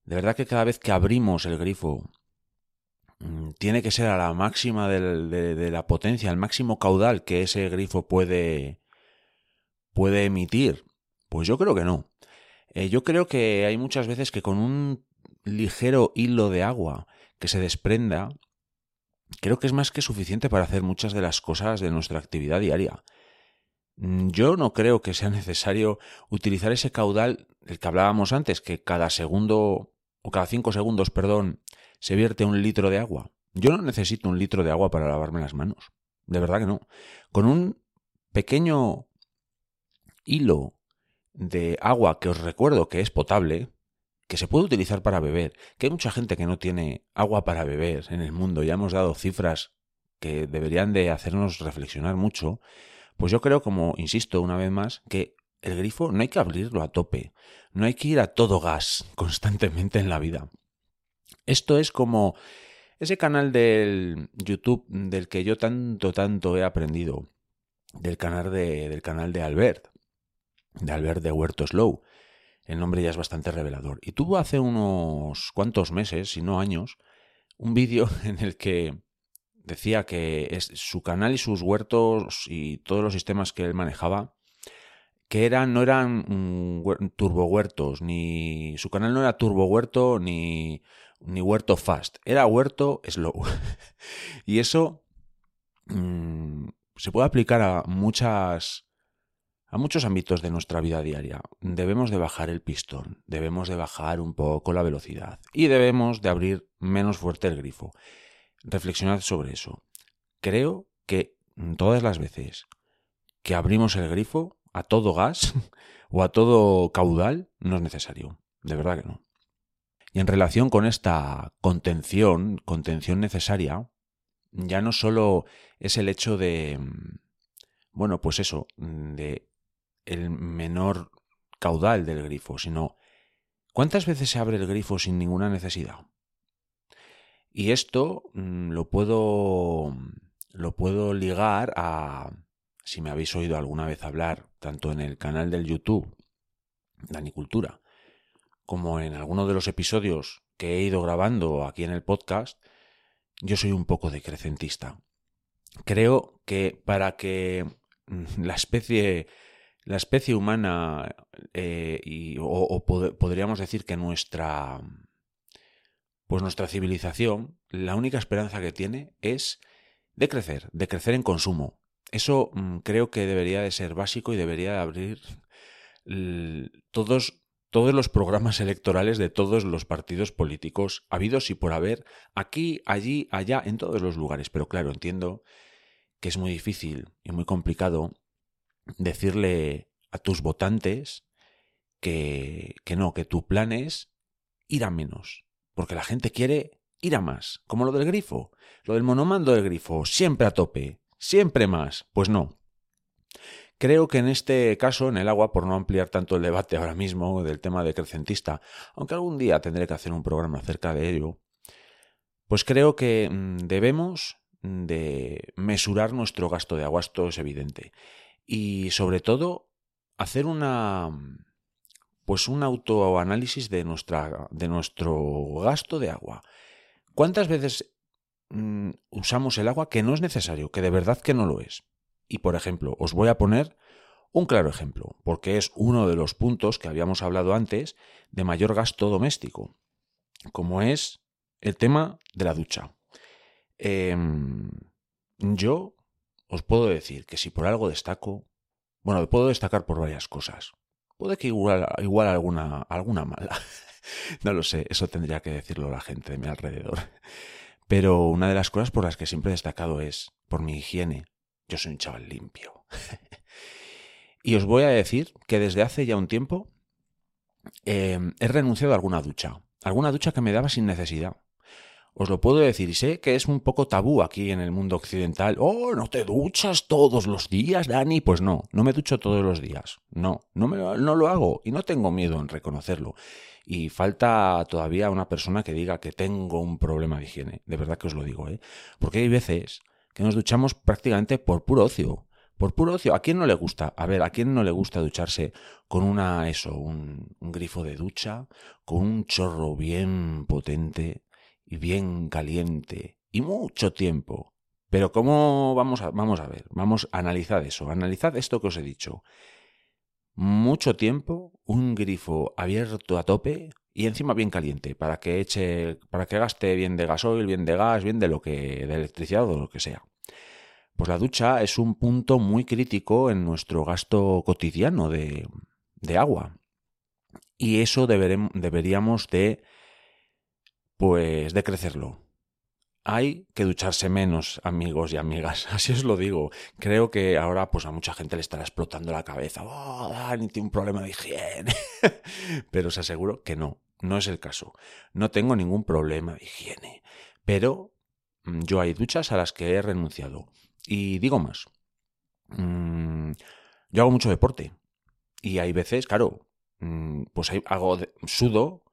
[SPEAKER 1] De verdad que cada vez que abrimos el grifo mm, tiene que ser a la máxima de, la potencia, al máximo caudal que ese grifo puede, puede emitir. Pues yo creo que no. Eh, yo creo que hay muchas veces que con un ligero hilo de agua que se desprenda, creo que es más que suficiente para hacer muchas de las cosas de nuestra actividad diaria. Mm, yo no creo que sea [LAUGHS] necesario utilizar ese caudal del que hablábamos antes, que cada segundo o cada cinco segundos, perdón, se vierte un litro de agua. Yo no necesito un litro de agua para lavarme las manos. De verdad que no. Con un pequeño hilo de agua que os recuerdo que es potable, que se puede utilizar para beber, que hay mucha gente que no tiene agua para beber en el mundo, ya hemos dado cifras que deberían de hacernos reflexionar mucho, pues yo creo, como insisto una vez más, que el grifo no hay que abrirlo a tope, no hay que ir a todo gas [LAUGHS] constantemente en la vida. Esto es como ese canal del YouTube del que yo tanto, tanto he aprendido, del canal de, del canal de Albert, de Albert de Huerto Slow, el nombre ya es bastante revelador. Y tuvo hace unos cuantos meses, si no años, un vídeo [LAUGHS] en el que decía que es su canal y sus huertos y todos los sistemas que él manejaba que eran no eran mm, turbo huertos ni su canal no era turbo huerto ni ni huerto fast era huerto slow [LAUGHS] y eso mm, se puede aplicar a muchas a muchos ámbitos de nuestra vida diaria. Debemos de bajar el pistón, debemos de bajar un poco la velocidad y debemos de abrir menos fuerte el grifo. Reflexionad sobre eso. Creo que todas las veces que abrimos el grifo a todo gas [LAUGHS] o a todo caudal no es necesario. De verdad que no. Y en relación con esta contención, contención necesaria, ya no solo es el hecho de, bueno, pues eso, de el menor caudal del grifo, sino cuántas veces se abre el grifo sin ninguna necesidad. Y esto mm, lo puedo lo puedo ligar a si me habéis oído alguna vez hablar tanto en el canal del YouTube Danicultura como en alguno de los episodios que he ido grabando aquí en el podcast, yo soy un poco decrecentista. Creo que para que mm, la especie la especie humana, eh, y, o, podríamos decir que nuestra, pues nuestra civilización, la única esperanza que tiene es de crecer, de crecer en consumo. Eso mm, creo que debería de ser básico y debería de abrir todos, todos los programas [LAUGHS] electorales de todos los partidos políticos habidos y por haber, aquí, allí, allá, en todos los lugares. Pero claro, entiendo que es muy difícil y muy complicado decirle a tus votantes que, que no, que tu plan es ir a menos, porque la gente quiere ir a más, como lo del grifo, lo del monomando del grifo, siempre a tope, siempre más, pues no. Creo que en este caso, en el agua, por no ampliar tanto el debate ahora mismo del tema decrecentista, aunque algún día tendré que hacer un programa acerca de ello, pues creo que mm, debemos de mesurar nuestro gasto de agua, esto es evidente y sobre todo hacer una pues un autoanálisis de nuestra de nuestro gasto de agua. ¿Cuántas veces mm, usamos el agua que no es necesario, que de verdad que no lo es? Y por ejemplo, os voy a poner un claro ejemplo, porque es uno de los puntos que habíamos hablado antes de mayor gasto doméstico, como es el tema de la ducha. Em, yo os puedo decir que si por algo destaco, bueno, puedo destacar por varias cosas. Puede que igual, alguna, alguna mala. [LAUGHS] no lo sé, eso tendría que decirlo la gente de mi alrededor. Pero una de las cosas por las que siempre he destacado es por mi higiene. Yo soy un chaval limpio. [LAUGHS] y os voy a decir que desde hace ya un tiempo em, he renunciado a alguna ducha. Alguna ducha que me daba sin necesidad. Os lo puedo decir y sé que es un poco tabú aquí en el mundo occidental. Oh, ¿no te duchas todos los días, Dani? Pues no, no me ducho todos los días. No, no, me, no lo hago y no tengo miedo en reconocerlo. Y falta todavía una persona que diga que tengo un problema de higiene. De verdad que os lo digo, ¿eh? Porque hay veces que nos duchamos prácticamente por puro ocio. Por puro ocio. ¿A quién no le gusta? A ver, ¿a quién no le gusta ducharse con una, eso, un, un grifo de ducha, con un chorro bien potente? Y bien caliente y mucho tiempo. Pero ¿cómo vamos a, vamos a ver? Vamos a analizar eso. Analizad esto que os he dicho. Mucho tiempo, un grifo abierto a tope y encima bien caliente para que eche, para que gaste bien de gasoil, bien de gas, bien de lo que, de electricidad o lo que sea. Pues la ducha es un punto muy crítico en nuestro gasto cotidiano de, de agua. Y eso deberíamos de pues de crecerlo. Hay que ducharse menos, amigos y amigas. [LAUGHS] Así os lo digo. Creo que ahora pues a mucha gente le estará explotando la cabeza. Oh, Dani tiene un problema de higiene. [LAUGHS] pero os aseguro que no, no es el caso. No tengo ningún problema de higiene. Pero mm, yo hay duchas a las que he renunciado. Y digo más. Mm, yo hago mucho deporte. Y hay veces, claro, mm, pues hago sudo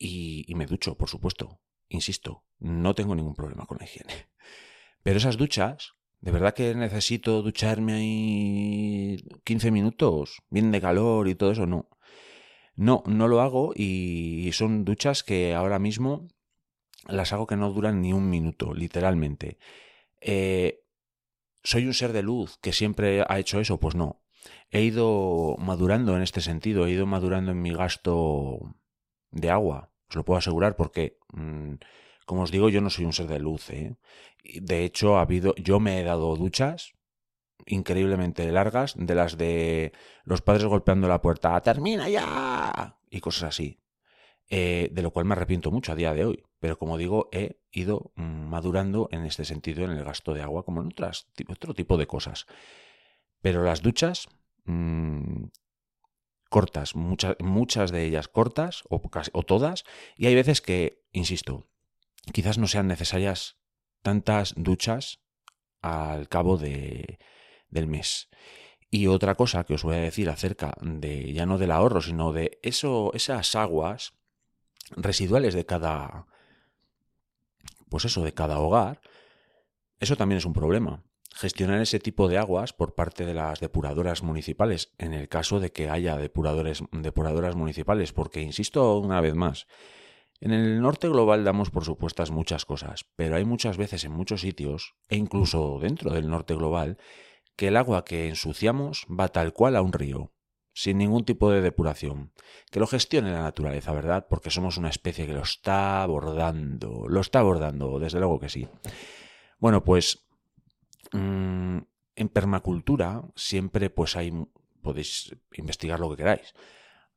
[SPEAKER 1] y, me ducho, por supuesto. Insisto, no tengo ningún problema con la higiene. [LAUGHS] Pero esas duchas, ¿de verdad que necesito ducharme ahí 15 minutos? Bien de calor y todo eso, no. No, no lo hago y son duchas que ahora mismo las hago que no duran ni un minuto, literalmente. Eh, ¿Soy un ser de luz que siempre ha hecho eso? Pues no. He ido madurando en este sentido, he ido madurando en mi gasto de agua, os lo puedo asegurar porque, mm, como os digo, yo no soy un ser de luz. ¿eh? De hecho, ha habido, yo me he dado duchas increíblemente largas, de las de los padres golpeando la puerta, ¡termina ya! y cosas así. Eh, de lo cual me arrepiento mucho a día de hoy. Pero como digo, he ido mm, madurando en este sentido en el gasto de agua, como en otras, otro tipo de cosas. Pero las duchas, mmm, cortas, muchas, muchas de ellas cortas o, o todas, y hay veces que, insisto, quizás no sean necesarias tantas duchas al cabo de, del mes. Y otra cosa que os voy a decir acerca de ya no del ahorro, sino de eso, esas aguas residuales de cada pues eso, de cada hogar, eso también es un problema. Gestionar ese tipo de aguas por parte de las depuradoras municipales, en el caso de que haya depuradores, depuradoras municipales, porque insisto una vez más, en el norte global damos por supuestas muchas cosas, pero hay muchas veces en muchos sitios, e incluso dentro del norte global, que el agua que ensuciamos va tal cual a un río, sin ningún tipo de depuración. Que lo gestione la naturaleza, ¿verdad? Porque somos una especie que lo está abordando. Lo está abordando, desde luego que sí. Bueno, pues mm, en permacultura siempre pues hay, podéis investigar lo que queráis.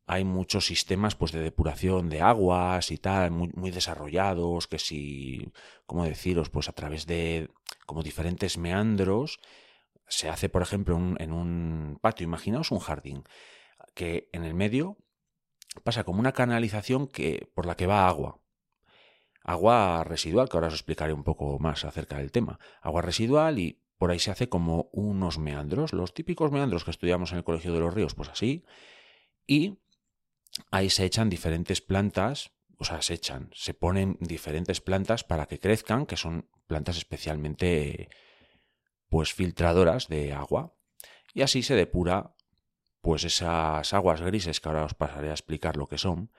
[SPEAKER 1] Hay muchos sistemas pues de depuración de aguas y tal, muy, desarrollados, que si, ¿cómo deciros? Pues a través de como diferentes meandros se hace, por ejemplo, en un patio, imaginaos un jardín, que en el medio pasa como una canalización que, por la que va agua. Agua residual, que ahora os explicaré un poco más acerca del tema. Agua residual y por ahí se hace como unos meandros, los típicos meandros que estudiamos en el Colegio de los Ríos, pues así. Y ahí se echan diferentes plantas, o sea, se echan, se ponen diferentes plantas para que crezcan, que son plantas especialmente pues filtradoras de agua y así se depura pues esas aguas grises que ahora os pasaré a explicar lo que son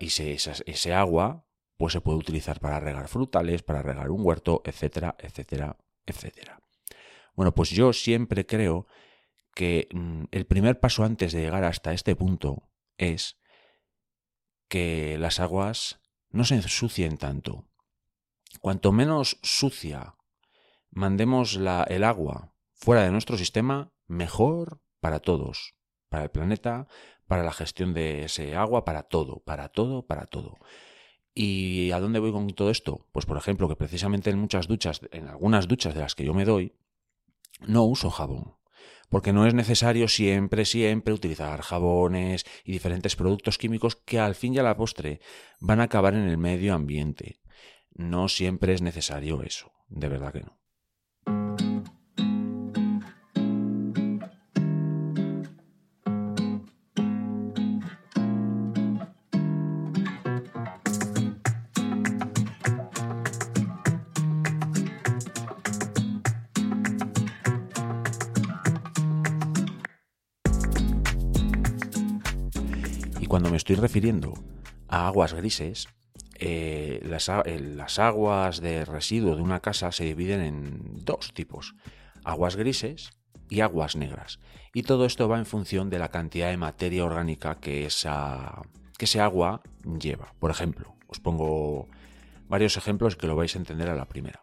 [SPEAKER 1] y ese agua pues se puede utilizar para regar frutales, para regar un huerto, etcétera, etcétera, etcétera. Bueno, pues yo siempre creo que mm, el primer paso antes de llegar hasta este punto es que las aguas no se ensucien tanto. Cuanto menos sucia mandemos el agua fuera de nuestro sistema, mejor para todos, para el planeta, para la gestión de ese agua, para todo, para todo, para todo. ¿Y a dónde voy con todo esto? Pues por ejemplo que precisamente en muchas duchas, en algunas duchas de las que yo me doy, no uso jabón. Porque no es necesario siempre, siempre utilizar jabones y diferentes productos químicos que al fin y a la postre van a acabar en el medio ambiente. No siempre es necesario eso, de verdad que no. Refiriendo a aguas grises, eh, las, las, aguas de residuo de una casa se dividen en dos tipos, aguas grises y aguas negras. Y todo esto va en función de la cantidad de materia orgánica que, esa, que ese agua lleva. Por ejemplo, os pongo varios ejemplos que lo vais a entender a la primera.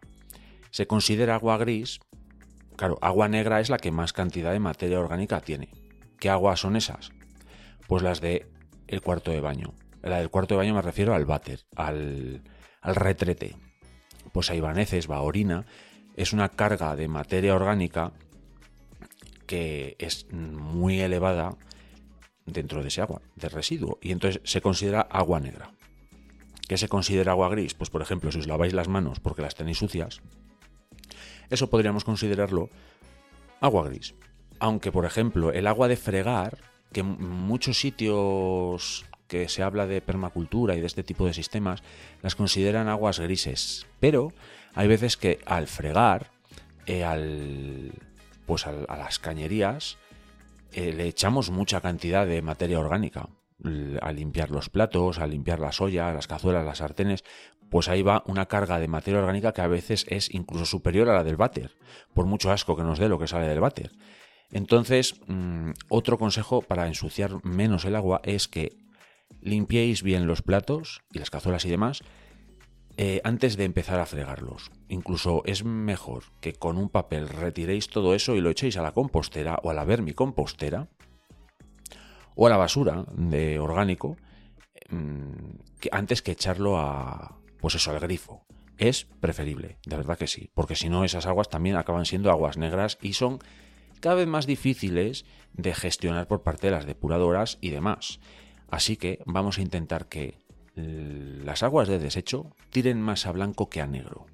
[SPEAKER 1] Se considera agua gris, claro, agua negra es la que más cantidad de materia orgánica tiene. ¿Qué aguas son esas? Pues las de el cuarto de baño. La del cuarto de baño me refiero al váter, al, al retrete. Pues hay vaneces, va orina. Es una carga de materia orgánica que es muy elevada dentro de ese agua, de residuo. Y entonces se considera agua negra. ¿Qué se considera agua gris? Pues por ejemplo, si os laváis las manos porque las tenéis sucias, eso podríamos considerarlo agua gris. Aunque, por ejemplo, el agua de fregar que muchos sitios que se habla de permacultura y de este tipo de sistemas las consideran aguas grises, pero hay veces que al fregar, eh, al, pues a las cañerías, eh, le echamos mucha cantidad de materia orgánica. a limpiar los platos, a limpiar las ollas, las cazuelas, las sartenes, pues ahí va una carga de materia orgánica que a veces es incluso superior a la del váter, por mucho asco que nos dé lo que sale del váter. Entonces, mm, otro consejo para ensuciar menos el agua es que limpiéis bien los platos y las cazuelas y demás eh, antes de empezar a fregarlos. Incluso es mejor que con un papel retiréis todo eso y lo echéis a la compostera o a la vermicompostera o a la basura de orgánico mm, antes que echarlo a pues eso al grifo. Es preferible, de verdad que sí, porque si no esas aguas también acaban siendo aguas negras y son cada vez más difíciles de gestionar por parte de las depuradoras y demás. Así que vamos a intentar que las aguas de desecho tiren más a blanco que a negro.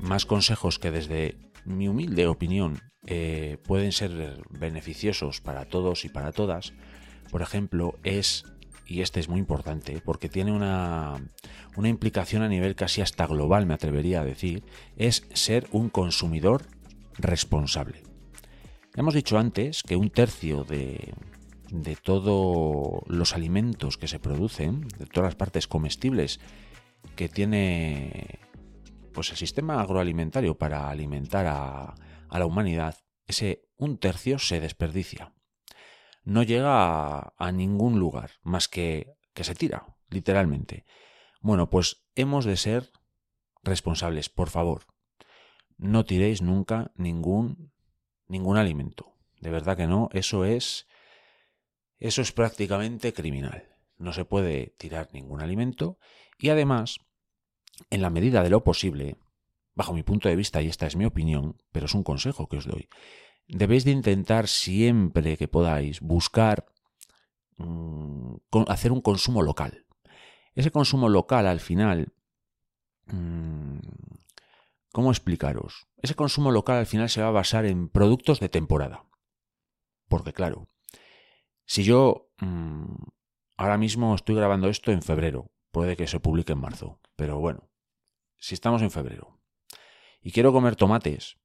[SPEAKER 1] Más consejos que desde mi humilde opinión eh, pueden ser beneficiosos para todos y para todas, por ejemplo, es y este es muy importante porque tiene una, una implicación a nivel casi hasta global, me atrevería a decir, es ser un consumidor responsable. Hemos dicho antes que un tercio de, de todos los alimentos que se producen, de todas las partes comestibles que tiene pues el sistema agroalimentario para alimentar a, a la humanidad, ese un tercio se desperdicia no llega a, ningún lugar más que que se tira, literalmente. Bueno, pues hemos de ser responsables, por favor. No tiréis nunca ningún ningún alimento. De verdad que no, eso es eso es prácticamente criminal. No se puede tirar ningún alimento y además, en la medida de lo posible, bajo mi punto de vista y esta es mi opinión, pero es un consejo que os doy, debéis de intentar siempre que podáis buscar mm, hacer un consumo local. Ese consumo local al final, mm, ¿cómo explicaros? Ese consumo local al final se va a basar en productos de temporada. Porque claro, si yo mm, ahora mismo estoy grabando esto en febrero, puede que se publique en marzo, pero bueno, si estamos en febrero y quiero comer tomates,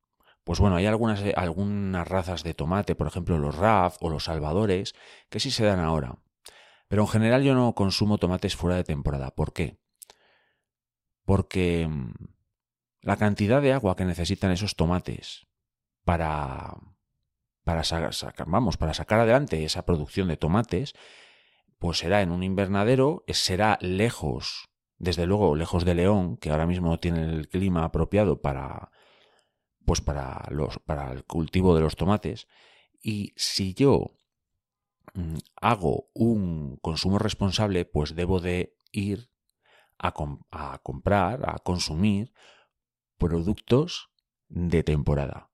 [SPEAKER 1] pues bueno, hay algunas, eh, algunas razas de tomate, por ejemplo los RAF o los salvadores, que sí se dan ahora. Pero en general yo no consumo tomates fuera de temporada. ¿Por qué? Porque mm, la cantidad de agua que necesitan esos tomates para, para, sacar, vamos, para sacar adelante esa producción de tomates, pues será en un invernadero, será lejos, desde luego lejos de León, que ahora mismo tiene el clima apropiado para, pues para, los, para el cultivo de los tomates. Y si yo mm, hago un consumo responsable, pues debo de ir a, a comprar, a consumir productos de temporada.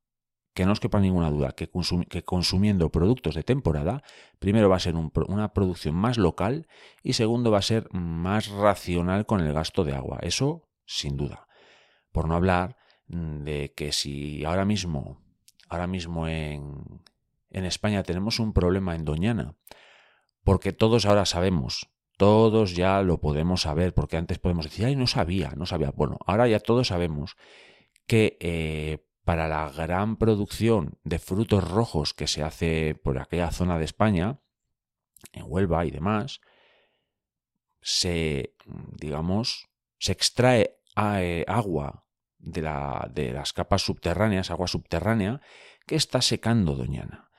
[SPEAKER 1] Que no os quepa ninguna duda que, que consumiendo productos de temporada, primero va a ser una producción más local y segundo va a ser más racional con el gasto de agua. Eso sin duda. Por no hablar de que si ahora mismo, ahora mismo en, en España tenemos un problema en Doñana, porque todos ahora sabemos, todos ya lo podemos saber, porque antes podemos decir, ay, no sabía, no sabía. Bueno, ahora ya todos sabemos que eh, para la gran producción de frutos rojos que se hace por aquella zona de España, en Huelva y demás, se, digamos, se extrae eh, agua de, la, de las capas subterráneas, agua subterránea, que está secando Doñana.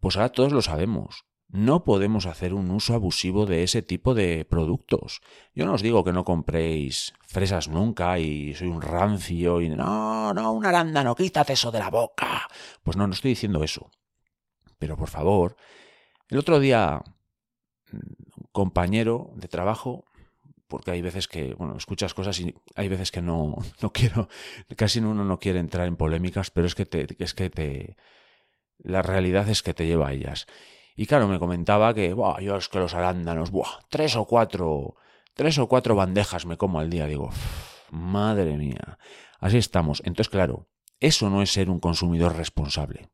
[SPEAKER 1] Pues ahora todos lo sabemos. No podemos hacer un uso abusivo de ese tipo de productos. Yo no os digo que no compréis fresas nunca y soy un rancio y no, no, un arándano, quítate eso de la boca. Pues no, no estoy diciendo eso. Pero por favor, el otro día un compañero de trabajo porque hay veces que, bueno, escuchas cosas y hay veces que no, [LAUGHS] no quiero, casi uno no quiere entrar en polémicas, pero es que es que te, la realidad es que te lleva a ellas. Y claro, me comentaba que, Buah, yo es que los arándanos, buah, tres o cuatro, tres o cuatro bandejas me como al día. Digo, madre mía, así estamos. Entonces, claro, eso no es ser un consumidor responsable.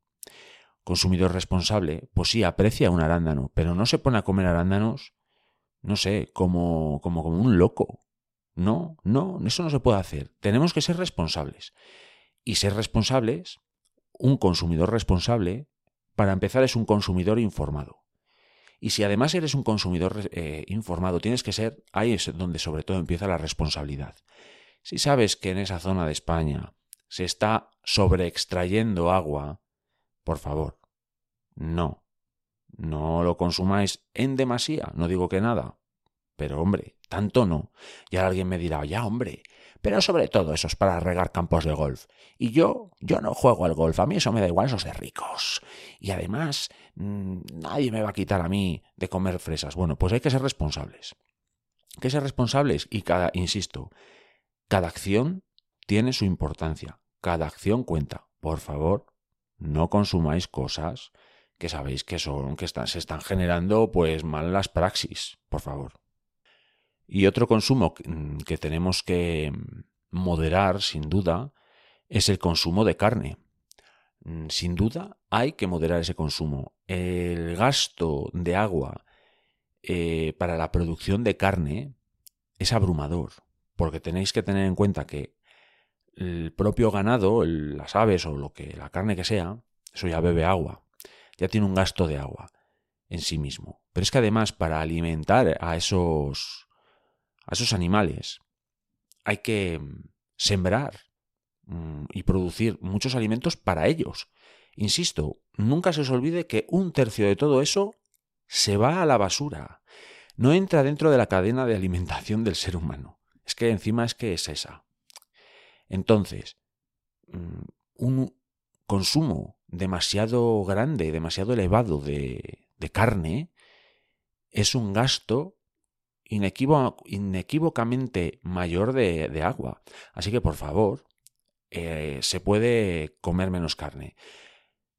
[SPEAKER 1] Consumidor responsable, pues sí, aprecia un arándano, pero no se pone a comer arándanos no sé, como, como, como un loco. No, no, eso no se puede hacer. Tenemos que ser responsables. Y ser responsables, un consumidor responsable, para empezar, es un consumidor informado. Y si además eres un consumidor eh, informado, tienes que ser, ahí es donde sobre todo empieza la responsabilidad. Si sabes que en esa zona de España se está sobreextrayendo agua, por favor, no, no lo consumáis en demasía, no digo que nada, pero hombre, tanto no. Y ahora alguien me dirá, ya hombre, pero sobre todo eso es para regar campos de golf. Y yo, yo no juego al golf, a mí eso me da igual, eso es de ricos. Y además, mm, nadie me va a quitar a mí de comer fresas. Bueno, pues hay que ser responsables. Hay que ser responsables y cada, insisto, cada acción tiene su importancia. Cada acción cuenta. Por favor, no consumáis cosas que sabéis que son, que se están generando pues malas praxis, por favor. Y otro consumo mm, que tenemos que moderar, sin duda, es el consumo de carne. Mm, sin duda, hay que moderar ese consumo. El gasto de agua eh, para la producción de carne es abrumador, porque tenéis que tener en cuenta que el propio ganado, las aves o lo que la carne que sea, eso ya bebe agua, ya tiene un gasto de agua en sí mismo. Pero es que además para alimentar a esos a esos animales. Hay que mm, sembrar mm, y producir muchos alimentos para ellos. Insisto, nunca se os olvide que un tercio de todo eso se va a la basura. No entra dentro de la cadena de alimentación del ser humano. Es que encima es que es esa. Entonces, mm, un consumo demasiado grande, demasiado elevado de, carne, es un gasto inequívocamente mayor de, agua. Así que, por favor, eh, se puede comer menos carne.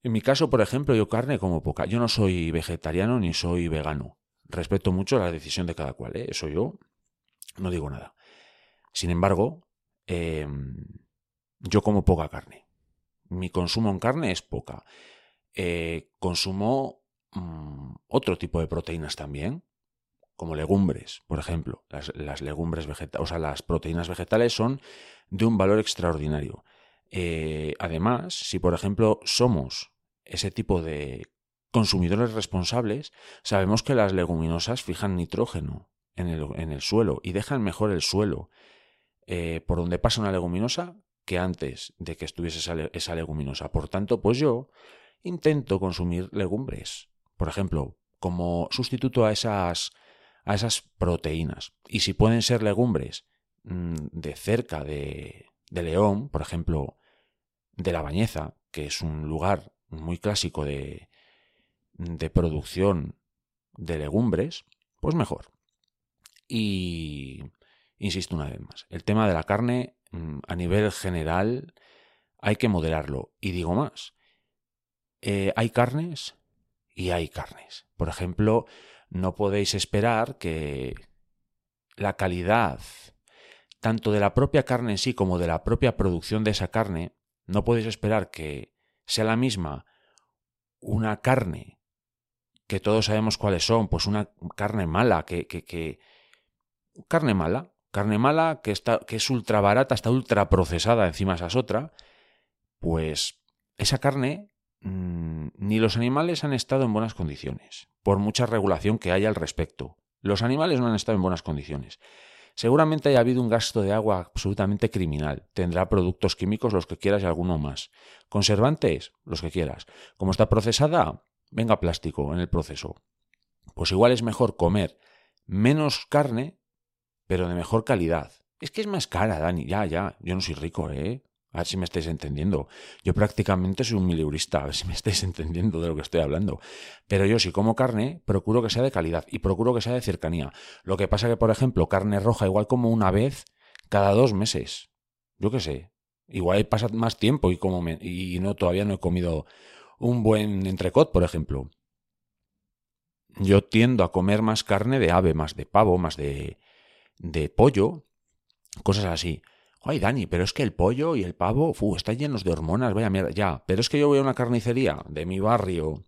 [SPEAKER 1] En mi caso, por ejemplo, yo carne como poca. Yo no soy vegetariano ni soy vegano. Respeto mucho la decisión de cada cual. ¿eh? Eso yo no digo nada. Sin embargo, em, yo como poca carne. Mi consumo en carne es poca. Eh, consumo mm, otro tipo de proteínas también, como legumbres, por ejemplo. Las, legumbres vegetales, o sea, las proteínas vegetales son de un valor extraordinario. Eh, además, si por ejemplo somos ese tipo de consumidores responsables, sabemos que las leguminosas fijan nitrógeno en el, suelo y dejan mejor el suelo eh, por donde pasa una leguminosa que antes de que estuviese esa, leguminosa. Por tanto, pues yo intento consumir legumbres, por ejemplo, como sustituto a esas a esas proteínas. Y si pueden ser legumbres mm, de cerca de, León, por ejemplo, de La Bañeza, que es un lugar muy clásico de, de producción de legumbres, pues mejor. Y insisto una vez más, el tema de la carne a nivel general hay que moderarlo. Y digo más, eh, hay carnes y hay carnes. Por ejemplo, no podéis esperar que la calidad tanto de la propia carne en sí como de la propia producción de esa carne, no podéis esperar que sea la misma una carne que todos sabemos cuáles son, pues una carne mala, que, que, carne mala, carne mala que, está, que es ultra barata, está ultra procesada, encima esa es otra, pues esa carne Mm, ni los animales han estado en buenas condiciones, por mucha regulación que haya al respecto. Los animales no han estado en buenas condiciones. Seguramente haya habido un gasto de agua absolutamente criminal. Tendrá productos químicos los que quieras y alguno más. Conservantes, los que quieras. Como está procesada, venga plástico en el proceso. Pues igual es mejor comer menos carne, pero de mejor calidad. Es que es más cara, Dani. Ya, ya. Yo no soy rico, ¿eh? A ver si me estáis entendiendo. Yo prácticamente soy un miliurista, a ver si me estáis [LAUGHS] entendiendo de lo que estoy hablando. Pero yo si como carne, procuro que sea de calidad y procuro que sea de cercanía. Lo que pasa que, por ejemplo, carne roja igual como una vez cada dos meses. Yo qué sé. Igual pasa más tiempo y, como y no todavía no he comido un buen entrecot, por ejemplo. Yo tiendo a comer más carne de ave, más de pavo, más de, de pollo, cosas así. Ay, Dani, pero es que el pollo y el pavo, fu, están llenos de hormonas, vaya mierda, ya. Pero es que yo voy a una carnicería de mi barrio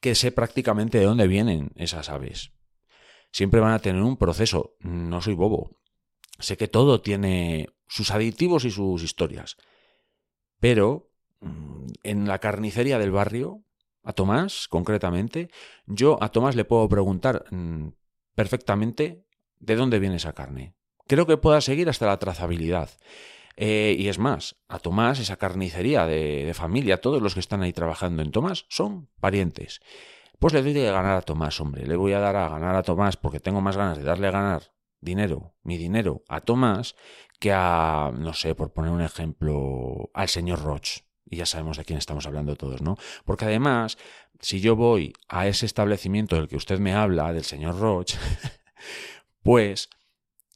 [SPEAKER 1] que sé prácticamente de dónde vienen esas aves. Siempre van a tener un proceso, no soy bobo. sé que todo tiene sus aditivos y sus historias, pero mm, en la carnicería del barrio, a Tomás concretamente, yo a Tomás le puedo preguntar mm, perfectamente de dónde viene esa carne. Creo que pueda seguir hasta la trazabilidad. Eh, y es más, a Tomás, esa carnicería de, de, familia, todos los que están ahí trabajando en Tomás son parientes. Pues le doy de ganar a Tomás, hombre. Le voy a dar a ganar a Tomás porque tengo más ganas de darle a ganar dinero, mi dinero, a Tomás que a, no sé, por poner un ejemplo, al señor Roch. Y ya sabemos de quién estamos hablando todos, ¿no? Porque además, si yo voy a ese establecimiento del que usted me habla, del señor Roch, [LAUGHS] pues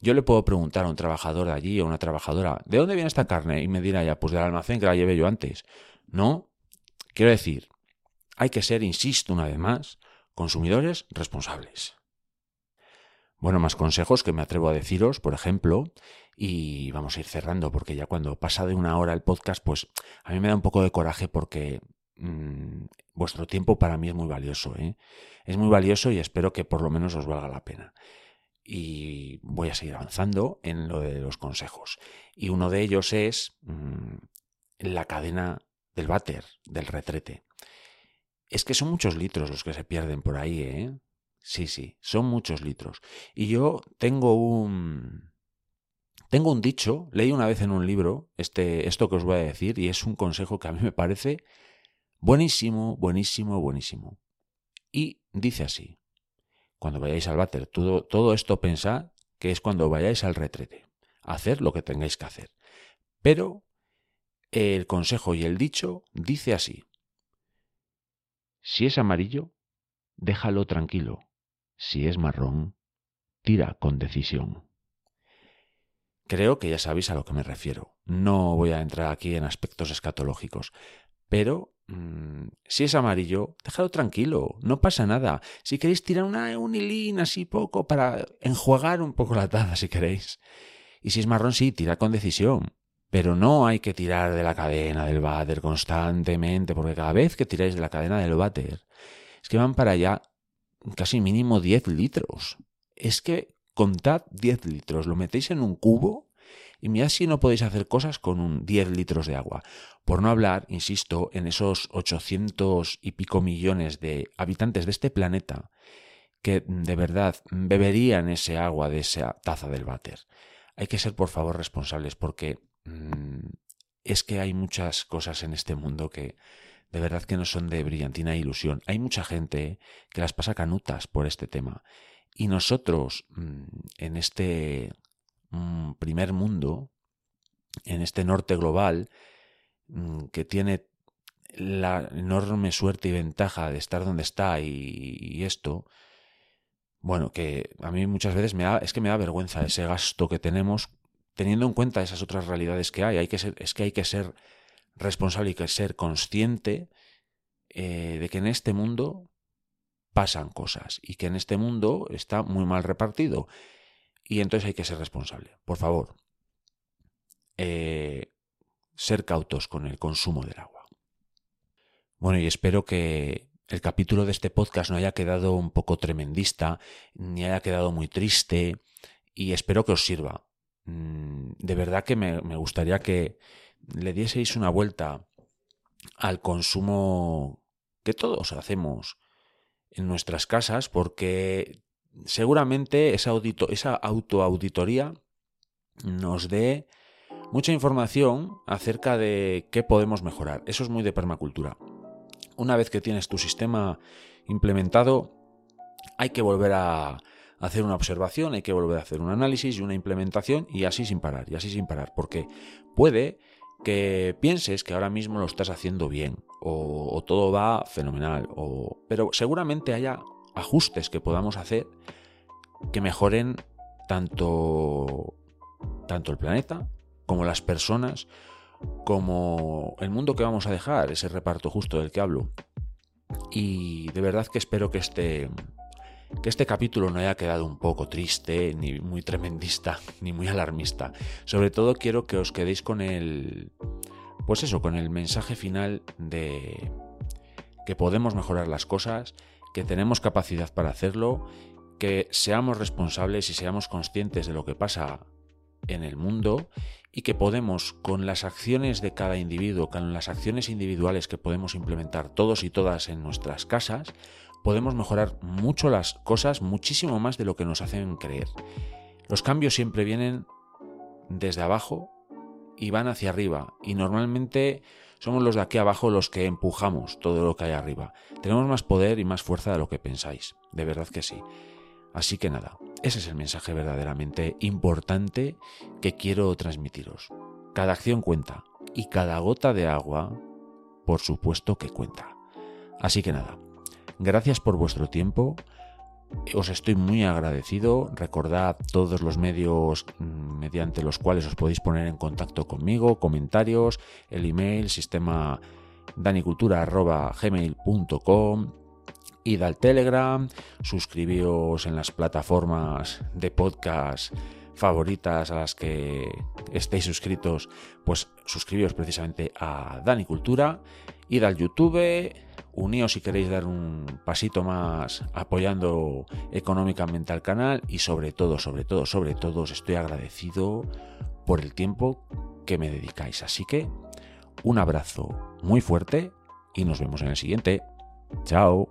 [SPEAKER 1] yo le puedo preguntar a un trabajador de allí o una trabajadora, ¿de dónde viene esta carne? Y me dirá ya, pues del almacén que la llevé yo antes. No, quiero decir, hay que ser, insisto una vez más, consumidores responsables. Bueno, más consejos que me atrevo a deciros, por ejemplo, y vamos a ir cerrando porque ya cuando pasa de una hora el podcast, pues a mí me da un poco de coraje porque mmm, vuestro tiempo para mí es muy valioso. ¿eh? Es muy valioso y espero que por lo menos os valga la pena y voy a seguir avanzando en lo de los consejos. Y uno de ellos es mmm, la cadena del váter, del retrete. Es que son muchos litros los que se pierden por ahí, ¿eh? Sí, sí, son muchos litros. Y yo tengo un... Tengo un dicho, leí una vez en un libro este, esto que os voy a decir y es un consejo que a mí me parece buenísimo, buenísimo, buenísimo. Y dice así, cuando vayáis al váter. Todo, todo esto pensad que es cuando vayáis al retrete. Hacer lo que tengáis que hacer. Pero el consejo y el dicho dice así. Si es amarillo, déjalo tranquilo. Si es marrón, tira con decisión. Creo que ya sabéis a lo que me refiero. No voy a entrar aquí en aspectos escatológicos, pero mmm, si es amarillo, déjalo tranquilo, no pasa nada. Si queréis tirar una, un hilín así poco para enjuagar un poco la taza, si queréis. Y si es marrón, sí, tira con decisión. Pero no hay que tirar de la cadena del váter constantemente, porque cada vez que tiráis de la cadena del váter, es que van para allá casi mínimo 10 litros. Es que contad 10 litros, lo metéis en un cubo y mirad si no podéis hacer cosas con un 10 litros de agua. Por no hablar, insisto, en esos 800 y pico millones de habitantes de este planeta que de verdad beberían ese agua de esa taza del váter. Hay que ser, por favor, responsables porque mmm, es que hay muchas cosas en este mundo que de verdad que no son de brillantina ilusión. Hay mucha gente que las pasa canutas por este tema. Y nosotros, mmm, en este primer mundo, en este norte global, mmm, que tiene la enorme suerte y ventaja de estar donde está y, y, esto, bueno, que a mí muchas veces me da, es que me da vergüenza ese gasto que tenemos teniendo en cuenta esas otras realidades que hay. hay que ser, es que hay que ser responsable y que ser consciente eh, de que en este mundo pasan cosas y que en este mundo está muy mal repartido. Y entonces hay que ser responsable. Por favor, eh, ser cautos con el consumo del agua. Bueno, y espero que el capítulo de este podcast no haya quedado un poco tremendista, ni haya quedado muy triste, y espero que os sirva. Mm, de verdad que me, me gustaría que le dieseis una vuelta al consumo que todos hacemos en nuestras casas, porque seguramente esa, audito, esa autoauditoría nos dé mucha información acerca de qué podemos mejorar. Eso es muy de permacultura. Una vez que tienes tu sistema implementado, hay que volver a hacer una observación, hay que volver a hacer un análisis y una implementación y así sin parar, y así sin parar, porque puede que pienses que ahora mismo lo estás haciendo bien o, o todo va fenomenal, o, pero seguramente haya ajustes que podamos hacer que mejoren tanto, tanto el planeta como las personas, como el mundo que vamos a dejar, ese reparto justo del que hablo. Y de verdad que espero que este, que este capítulo no haya quedado un poco triste, ni muy tremendista, [LAUGHS] ni muy alarmista. Sobre todo quiero que os quedéis con el... Pues eso, con el mensaje final de que podemos mejorar las cosas, que tenemos capacidad para hacerlo, que seamos responsables y seamos conscientes de lo que pasa en el mundo y que podemos, con las acciones de cada individuo, con las acciones individuales que podemos implementar todos y todas en nuestras casas, podemos mejorar mucho las cosas, muchísimo más de lo que nos hacen creer. Los cambios siempre vienen desde abajo y van hacia arriba y normalmente somos los de aquí abajo los que empujamos todo lo que hay arriba. Tenemos más poder y más fuerza de lo que pensáis, de verdad que sí. Así que nada, ese es el mensaje verdaderamente importante que quiero transmitiros. Cada acción cuenta y cada gota de agua, por supuesto que cuenta. Así que nada, gracias por vuestro tiempo. Os estoy muy agradecido. Recordad todos los medios mm, mediante los cuales os podéis poner en contacto conmigo, comentarios, el email, sistema danicultura.gmail.com id al Telegram, suscribíos en las plataformas de podcast favoritas a las que estéis suscritos, pues suscribíos precisamente a Dani Cultura, id al YouTube, uníos si queréis dar un pasito más apoyando económicamente al canal y sobre todo, sobre todo, sobre todo os estoy agradecido por el tiempo que me dedicáis. Así que un abrazo muy fuerte y nos vemos en el siguiente. Chao.